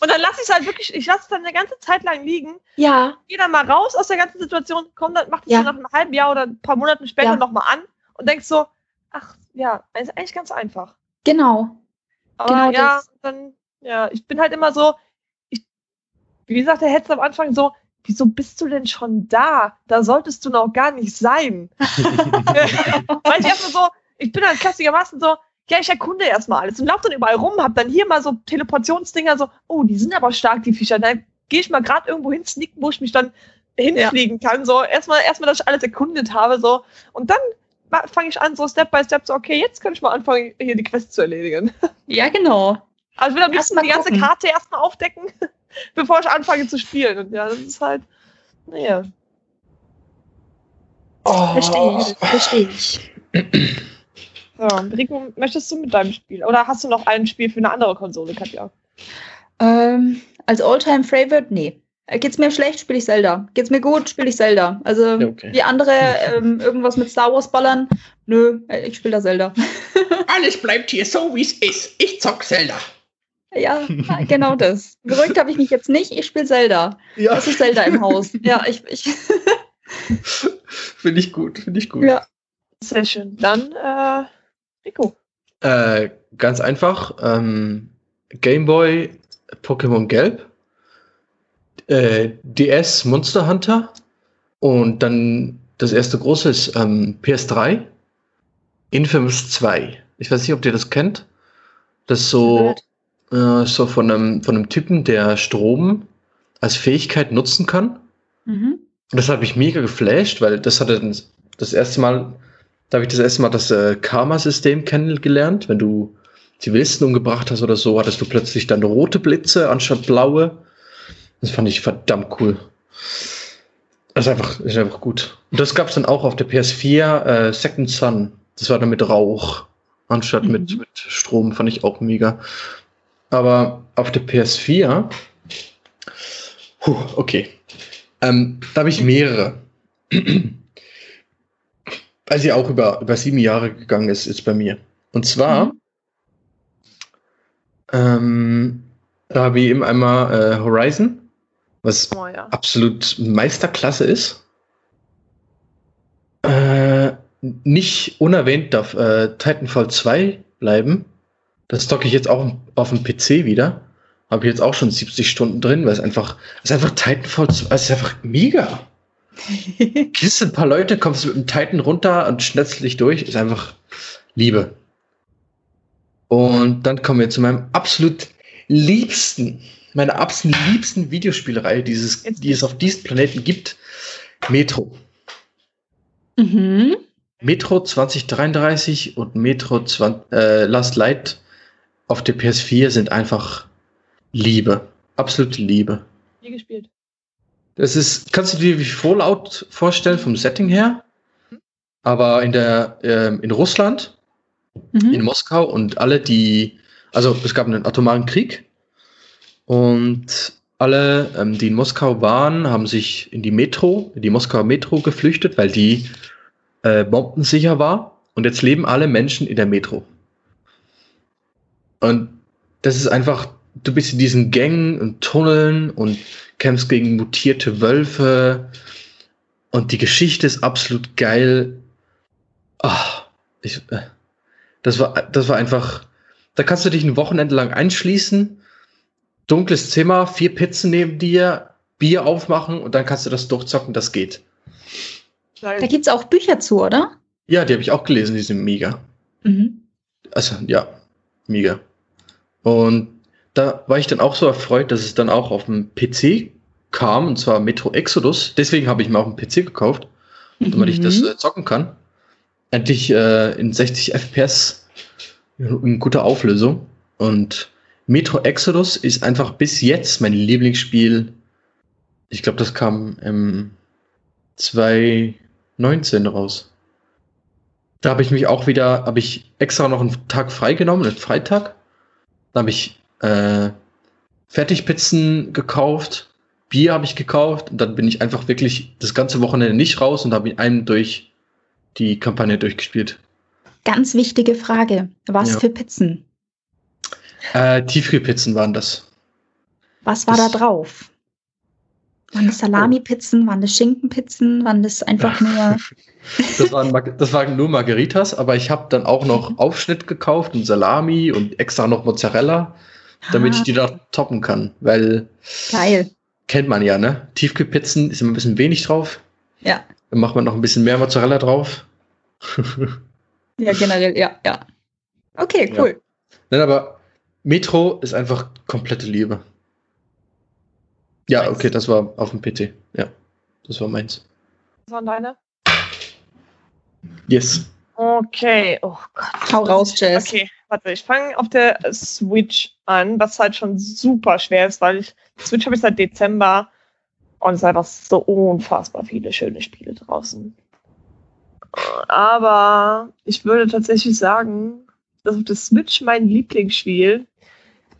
Und dann lasse ich es halt wirklich, ich lasse es dann eine ganze Zeit lang liegen, Ja. gehe dann mal raus aus der ganzen Situation, komm dann, mach das Ja. dann nach einem halben Jahr oder ein paar Monaten später Ja. nochmal an und denkst so, ach ja, ist eigentlich ganz einfach. Genau. Aber Genau ja, das. dann, ja, ich bin halt immer so, ich, wie gesagt, der hätte am Anfang so, wieso bist du denn schon da? Da solltest du noch gar nicht sein. Weil ich erstmal so, ich bin halt klassischermaßen so, ja, ich erkunde erstmal alles und lauf dann überall rum, hab dann hier mal so Teleportionsdinger, so, oh, die sind aber stark, die Viecher. Dann gehe ich mal gerade irgendwo hin, sneaken, wo ich mich dann hinfliegen kann. So, erstmal, erstmal, dass ich alles erkundet habe, so. Und dann fange ich an, so Step by Step, so, okay, jetzt kann ich mal anfangen, hier die Quest zu erledigen. Ja, genau. Also ich will am liebsten mal die ganze gucken. Karte erstmal aufdecken, bevor ich anfange zu spielen. Und ja, das ist halt, naja. Oh. Verstehe ich. Verstehe ich. So, Rico, möchtest du mit deinem Spiel? Oder hast du noch ein Spiel für eine andere Konsole, Katja? Ähm, als Alltime Favorite, nee. Äh, Geht's mir schlecht, spiele ich Zelda. Geht's mir gut, spiele ich Zelda. Also okay. wie andere ähm, irgendwas mit Star Wars ballern, nö, äh, ich spiele da Zelda. Alles bleibt hier so, wie es ist. Ich zock Zelda. Ja, genau das. Beruhigt habe ich mich jetzt nicht, ich spiele Zelda. Ja, Es ist Zelda im Haus. Ja, ich, ich finde ich gut, finde ich gut. Ja. Sehr schön. Dann, äh, Rico. Äh, ganz einfach. Ähm, Gameboy Pokémon Gelb. Äh, DS Monster Hunter. Und dann das erste große ist ähm, PS3. Infamous 2. Ich weiß nicht, ob ihr das kennt. Das ist so, äh, so von, einem, von einem Typen, der Strom als Fähigkeit nutzen kann. mhm. Und das hat mich mega geflasht, weil das hatte das erste Mal, da habe ich das erste Mal das äh, Karma-System kennengelernt. Wenn du Zivilisten umgebracht hast oder so, hattest du plötzlich dann rote Blitze anstatt blaue. Das fand ich verdammt cool. Das ist einfach, ist einfach gut. Und das gab es dann auch auf der PS4 äh, Second Sun. Das war dann mit Rauch anstatt mit, Mhm. mit Strom. Fand ich auch mega. Aber auf der PS4. Puh, okay. Ähm, da habe ich mehrere. weil sie auch über, über sieben Jahre gegangen ist, ist bei mir. Und zwar, Mhm. ähm, da habe ich eben einmal äh, Horizon, was Oh ja. absolut Meisterklasse ist. Äh, nicht unerwähnt darf äh, Titanfall 2 bleiben. Das docke ich jetzt auch auf dem PC wieder. Habe ich jetzt auch schon 70 Stunden drin, weil es einfach, es ist einfach Titanfall 2, es ist einfach mega. Killst ein paar Leute, kommst mit dem Titan runter und schnetzelst dich durch, ist einfach Liebe. Und dann kommen wir zu meinem absolut liebsten, meiner absolut liebsten Videospielreihe, dieses, die es auf diesem Planeten gibt, Metro. Mhm. Metro 2033 und Metro 20, äh, Last Light auf der PS4 sind einfach Liebe. Absolute Liebe. Nie gespielt. Das ist, kannst du dir wie Fallout vorstellen vom Setting her? Aber in der, ähm, in Russland, in Mhm. Moskau und alle, die, also es gab einen atomaren Krieg und alle, ähm, die in Moskau waren, haben sich in die Metro, in die Moskauer Metro geflüchtet, weil die äh, bombensicher war. Und jetzt leben alle Menschen in der Metro. Und das ist einfach, du bist in diesen Gängen und Tunneln und kämpfst gegen mutierte Wölfe. Und die Geschichte ist absolut geil. Ah, ich, äh, das war, das war einfach, da kannst du dich ein Wochenende lang einschließen, dunkles Zimmer, vier Pizzen neben dir, Bier aufmachen und dann kannst du das durchzocken, das geht. Da gibt es auch Bücher zu, oder? Ja, die habe ich auch gelesen, die sind mega. Mhm. Also, ja, mega. Und da war ich dann auch so erfreut, dass es dann auch auf dem PC kam, und zwar Metro Exodus. Deswegen habe ich mir auch einen PC gekauft, damit ich das Mhm. äh, zocken kann. Endlich äh, in 60 FPS in guter Auflösung. Und Metro Exodus ist einfach bis jetzt mein Lieblingsspiel. Ich glaube, das kam im 2019 raus. Da habe ich mich auch wieder, habe ich extra noch einen Tag freigenommen, einen Freitag. Da habe ich äh, Fertigpizzen gekauft, Bier habe ich gekauft und dann bin ich einfach wirklich das ganze Wochenende nicht raus und habe in einem durch die Kampagne durchgespielt. Ganz wichtige Frage. Was Ja. für Pizzen? Äh, Tiefkühlpizzen waren das. Was war Das- da drauf? Waren das Salami-Pizzen? Waren das Schinkenpizzen? Waren das einfach nur. Das waren, das waren nur Margaritas, aber ich habe dann auch noch Aufschnitt gekauft und Salami und extra noch Mozzarella, damit ich die da toppen kann. Weil, Geil. kennt man ja, ne? Tiefkühlpizzen ist immer ein bisschen wenig drauf. Ja. Dann macht man noch ein bisschen mehr Mozzarella drauf. Ja, generell, ja, ja. Okay, cool. Nein, aber Metro ist einfach komplette Liebe. Ja, okay, das war auf dem PC. Ja, das war meins. Was waren deine? Yes. Okay, oh Gott. Hau raus, Jess. Okay, warte, ich fange auf der Switch an, was halt schon super schwer ist, weil ich Switch habe ich seit Dezember und es ist einfach so unfassbar viele schöne Spiele draußen. Aber ich würde tatsächlich sagen, dass auf der Switch mein Lieblingsspiel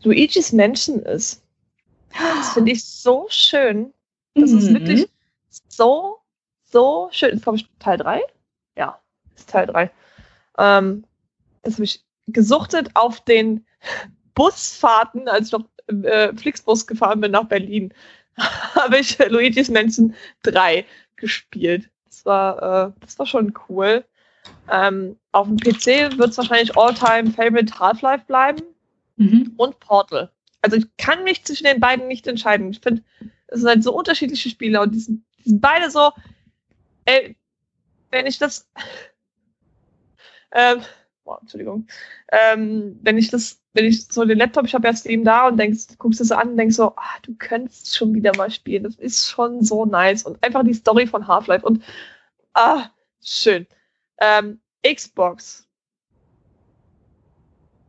Luigi's Mansion ist. Das finde ich so schön. Das ist Mhm. wirklich so, so schön. Ist, glaube ich, Teil 3? Ja, ist Teil 3. Ähm, das habe ich gesuchtet auf den Busfahrten, als ich noch äh, Flixbus gefahren bin nach Berlin, habe ich Luigi's Mansion 3 gespielt. Das war, äh, das war schon cool. Ähm, auf dem PC wird es wahrscheinlich All-Time Favorite Half-Life bleiben Mhm. und Portal. Also ich kann mich zwischen den beiden nicht entscheiden. Ich finde, es sind halt so unterschiedliche Spiele und die sind, die sind beide so, ey, wenn ich das, ähm, boah, Entschuldigung, ähm, wenn ich das, wenn ich so den Laptop, ich habe ja Steam da und denkst, guckst es an und denkst so, ah, du könntest schon wieder mal spielen. Das ist schon so nice und einfach die Story von Half-Life und ah, schön. Ähm, Xbox.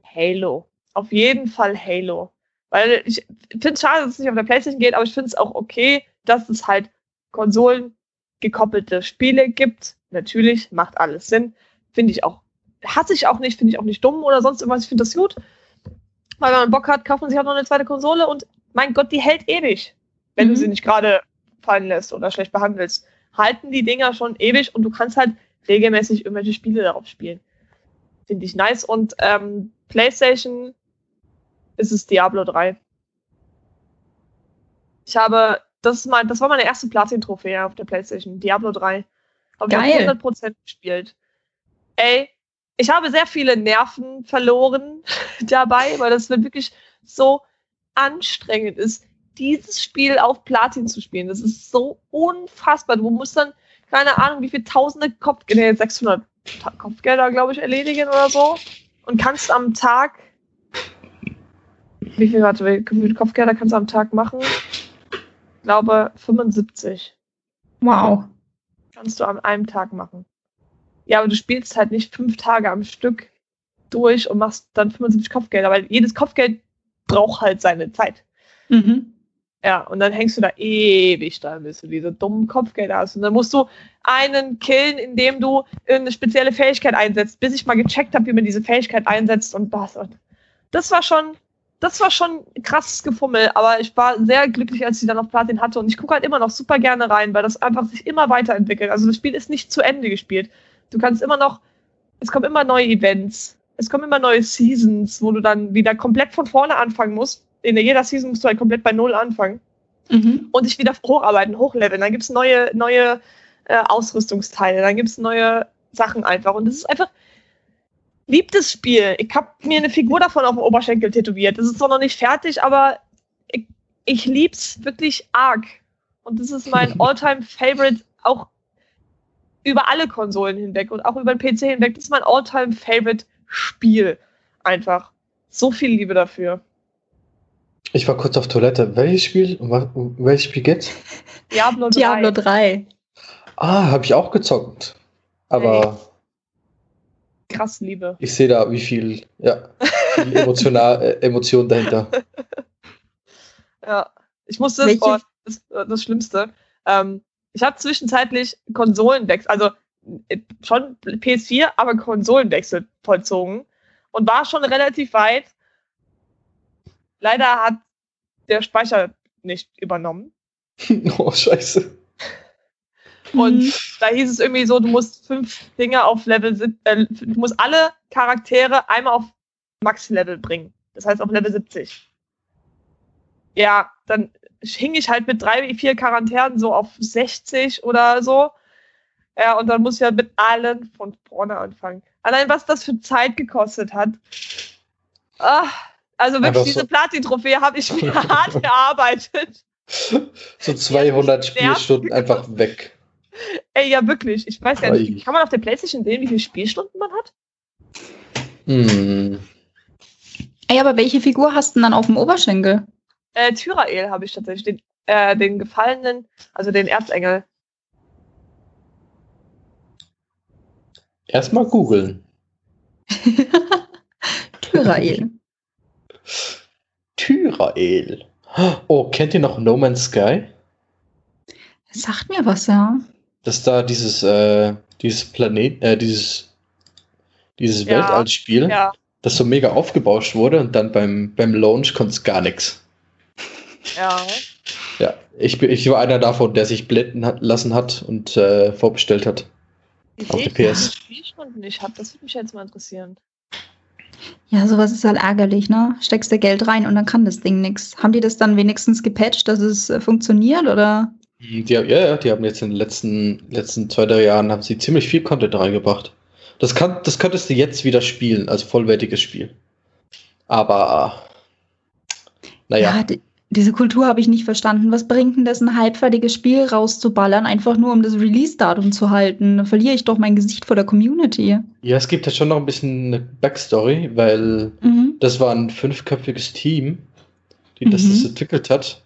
Halo. Auf jeden Fall Halo. Weil ich finde es schade, dass es nicht auf der Playstation geht, aber ich finde es auch okay, dass es halt Konsolen gekoppelte Spiele gibt. Natürlich, macht alles Sinn. Finde ich auch, hasse ich auch nicht, finde ich auch nicht dumm oder sonst irgendwas. Ich finde das gut. Weil wenn man Bock hat, kauft man sich auch noch eine zweite Konsole und mein Gott, die hält ewig. Wenn Mhm. du sie nicht gerade fallen lässt oder schlecht behandelst. Halten die Dinger schon ewig und du kannst halt regelmäßig irgendwelche Spiele darauf spielen. Finde ich nice. Und ähm, PlayStation ist es Diablo 3. Ich habe, das, ist mein, das war meine erste Platin-Trophäe auf der PlayStation, Diablo 3. Habe ich Geil. auf 100% gespielt. Ey, ich habe sehr viele Nerven verloren dabei, weil das wirklich so anstrengend ist, dieses Spiel auf Platin zu spielen. Das ist so unfassbar. Du musst dann, keine Ahnung, wie viele tausende Kopfgelder, nee, 600 Ta- Kopfgelder, glaube ich, erledigen oder so. Und kannst am Tag, wie viel, warte, wie viele Kopfgelder kannst du am Tag machen? Ich glaube, 75 Wow. kannst du an einem Tag machen. Ja, aber du spielst halt nicht fünf Tage am Stück durch und machst dann 75 Kopfgelder, weil jedes Kopfgeld braucht halt seine Zeit. Mhm. Ja, und dann hängst du da ewig dran, bis du diese dummen Kopfgelder hast. Und dann musst du einen killen, indem du eine spezielle Fähigkeit einsetzt, bis ich mal gecheckt habe, wie man diese Fähigkeit einsetzt und das. Und das war schon, das war schon ein krasses Gefummel, aber ich war sehr glücklich, als ich dann auf Platin hatte. Und ich gucke halt immer noch super gerne rein, weil das einfach sich immer weiterentwickelt. Also das Spiel ist nicht zu Ende gespielt. Du kannst immer noch, es kommen immer neue Events, es kommen immer neue Seasons, wo du dann wieder komplett von vorne anfangen musst. In jeder Season musst du halt komplett bei Null anfangen Mhm. und dich wieder hocharbeiten, hochleveln. Dann gibt's neue, neue äh, Ausrüstungsteile, dann gibt's neue Sachen einfach. Und das ist einfach, liebt das Spiel. Ich habe mir eine Figur davon auf dem Oberschenkel tätowiert. Das ist zwar noch nicht fertig, aber ich, ich lieb's wirklich arg. Und das ist mein All-Time-Favorite, auch über alle Konsolen hinweg und auch über den PC hinweg. Das ist mein All-Time-Favorite-Spiel. Einfach. So viel Liebe dafür. Ich war kurz auf Toilette. Welches Spiel? Um welches Spiel geht's? Diablo 3. Diablo 3. Ah, habe ich auch gezockt. Aber Krass Liebe. ich sehe da, wie viel, ja, viel emotional, äh, Emotion dahinter. Ja, ich musste, Welche- oh, das, das Schlimmste. Ähm, ich habe zwischenzeitlich Konsolenwechsel, also äh, schon PS4, aber Konsolenwechsel vollzogen und war schon relativ weit. Leider hat der Speicher nicht übernommen. oh, scheiße. Und Mhm. da hieß es irgendwie so, du musst fünf Dinge auf Level, äh, du musst alle Charaktere einmal auf Max-Level bringen. Das heißt auf Level 70. Ja, dann hing ich halt mit drei, vier Charakteren so auf 60 oder so. Ja, und dann muss ich ja mit allen von vorne anfangen. Allein was das für Zeit gekostet hat. Ah, also wirklich, so- diese Platin-Trophäe habe ich mir hart erarbeitet. So 200 Ja, Spielstunden einfach weg. Ey, ja, wirklich. Ich weiß gar nicht, kann man auf der Playstation sehen, wie viele Spielstunden man hat? Hm. Ey, aber welche Figur hast du denn dann auf dem Oberschenkel? Äh, Tyrael habe ich tatsächlich, den, äh, den gefallenen, also den Erzengel. Erstmal googeln. Tyrael. Tyrael. Oh, kennt ihr noch No Man's Sky? Sagt mir was, ja. Das ist da dieses, äh, dieses Planet, äh, dieses, dieses Ja, Weltallspiel, Ja, das so mega aufgebauscht wurde und dann beim, beim Launch konnte es gar nichts. ja. Ja, ich, bin- ich war einer davon, der sich blenden hat, lassen hat und äh, vorbestellt hat. Wie Auf der PS. Spielstunden ich habe, das würde mich jetzt mal interessieren. Ja, sowas ist halt ärgerlich, ne? Steckst du Geld rein und dann kann das Ding nix. Haben die das dann wenigstens gepatcht, dass es äh, funktioniert, oder? Die, ja, ja, die haben jetzt in den letzten, letzten zwei, drei Jahren haben sie ziemlich viel Content reingebracht. Das, kann, das könntest du jetzt wieder spielen, als vollwertiges Spiel. Aber, naja, Ja, die, diese Kultur habe ich nicht verstanden. Was bringt denn das, ein halbfertiges Spiel rauszuballern, einfach nur um das Release-Datum zu halten? Da verliere ich doch mein Gesicht vor der Community. ja, es gibt ja schon noch ein bisschen eine Backstory, weil Mhm. das war ein fünfköpfiges Team, die das, Mhm. das entwickelt hat.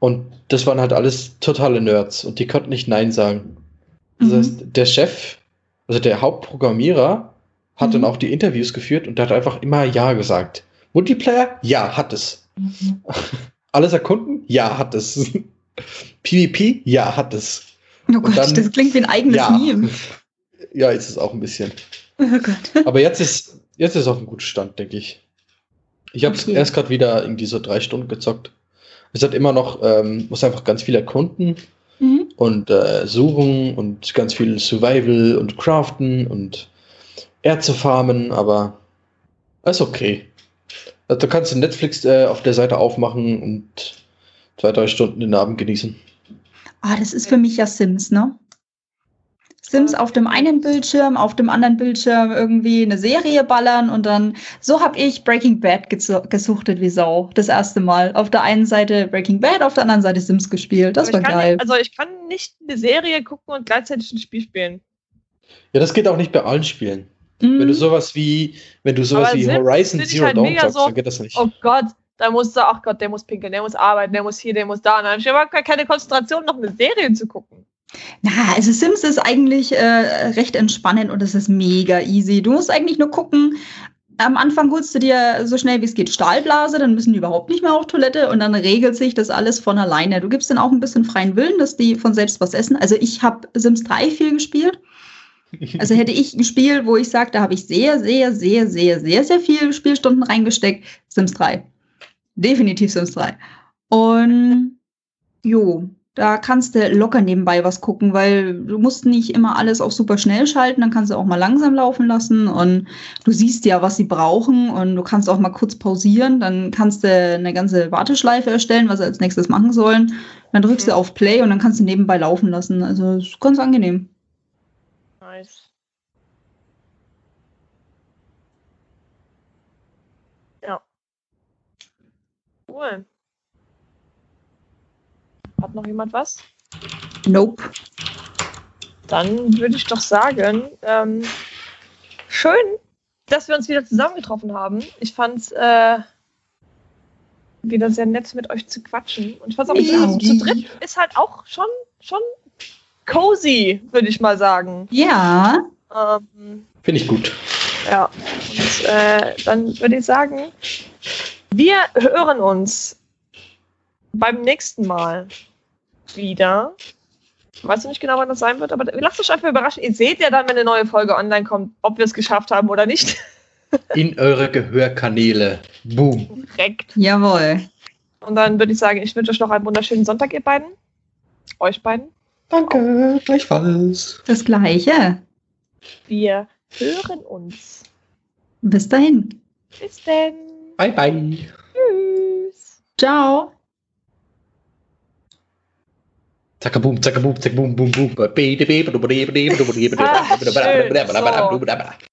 Und das waren halt alles totale Nerds und die konnten nicht Nein sagen. Das Mhm. heißt, der Chef, also der Hauptprogrammierer, hat Mhm. dann auch die Interviews geführt und der hat einfach immer Ja gesagt. Multiplayer? Ja, hat es. Mhm. Alles erkunden? Ja, hat es. PvP? Ja, hat es. Oh Gott, dann- das klingt wie ein eigenes Ja. Meme. Ja, ist es auch ein bisschen. Oh Gott. Aber jetzt ist, jetzt ist auf einem guten Stand, denke ich. Ich habe Okay. erst gerade wieder irgendwie so drei Stunden gezockt. Es hat immer noch, ähm, muss einfach ganz viel erkunden Mhm. und äh, suchen und ganz viel Survival und Craften und Erze farmen, aber ist okay. Also, du kannst Netflix äh, auf der Seite aufmachen und zwei, drei Stunden den Abend genießen. Ah, das ist für mich ja Sims, ne? Sims auf dem einen Bildschirm, auf dem anderen Bildschirm irgendwie eine Serie ballern und dann so habe ich Breaking Bad gesu gesuchtet wie Sau. Das erste Mal. Auf der einen Seite Breaking Bad, auf der anderen Seite Sims gespielt. Das war geil. Nicht, also ich kann nicht eine Serie gucken und gleichzeitig ein Spiel spielen. Ja, das geht auch nicht bei allen Spielen. Mhm. Wenn du sowas wie, wenn du sowas Aber wie Sims Horizon Zero halt Dawn zockst, so- dann geht das nicht. Oh Gott, da musst du, ach Gott, der muss pinkeln, der muss arbeiten, der muss hier, der muss da. Und dann habe ich aber gar keine Konzentration, noch eine Serie zu gucken. Na, also Sims ist eigentlich äh, recht entspannend und es ist mega easy. Du musst eigentlich nur gucken. Am Anfang holst du dir so schnell wie es geht Stahlblase, dann müssen die überhaupt nicht mehr auf Toilette und dann regelt sich das alles von alleine. Du gibst denen auch ein bisschen freien Willen, dass die von selbst was essen. Also ich habe Sims 3 viel gespielt. Also hätte ich ein Spiel, wo ich sage, da habe ich sehr, sehr, sehr, sehr, sehr, sehr viel Spielstunden reingesteckt, Sims 3. Definitiv Sims 3. Und jo, da kannst du locker nebenbei was gucken, weil du musst nicht immer alles auf super schnell schalten, dann kannst du auch mal langsam laufen lassen und du siehst ja, was sie brauchen und du kannst auch mal kurz pausieren, dann kannst du eine ganze Warteschleife erstellen, was sie als nächstes machen sollen. Dann drückst du Mhm. auf Play und dann kannst du nebenbei laufen lassen. Also ist ganz angenehm. Nice. Ja. Cool. Hat noch jemand was? Nope. Dann würde ich doch sagen, ähm, schön, dass wir uns wieder zusammengetroffen haben. Ich fand es äh, wieder sehr nett, mit euch zu quatschen. Und ich fand es auch also zu dritt ist halt auch schon, schon cozy, würde ich mal sagen. Ja, Ähm, Finde ich gut. ja, und äh, dann würde ich sagen, wir hören uns beim nächsten Mal wieder. Weißt du nicht genau, wann das sein wird, aber lasst euch einfach überraschen. Ihr seht ja dann, wenn eine neue Folge online kommt, ob wir es geschafft haben oder nicht. In eure Gehörkanäle. Boom. Direkt. jawohl. Und dann würde ich sagen, ich wünsche euch noch einen wunderschönen Sonntag, ihr beiden. Euch beiden. Danke, gleichfalls. Das gleiche. Wir hören uns. Bis dahin. Bis denn. Bye, bye. Tschüss. Ciao. Zacka boom, zacka boom, zacka boom, boom, boom. Ah, schön. So.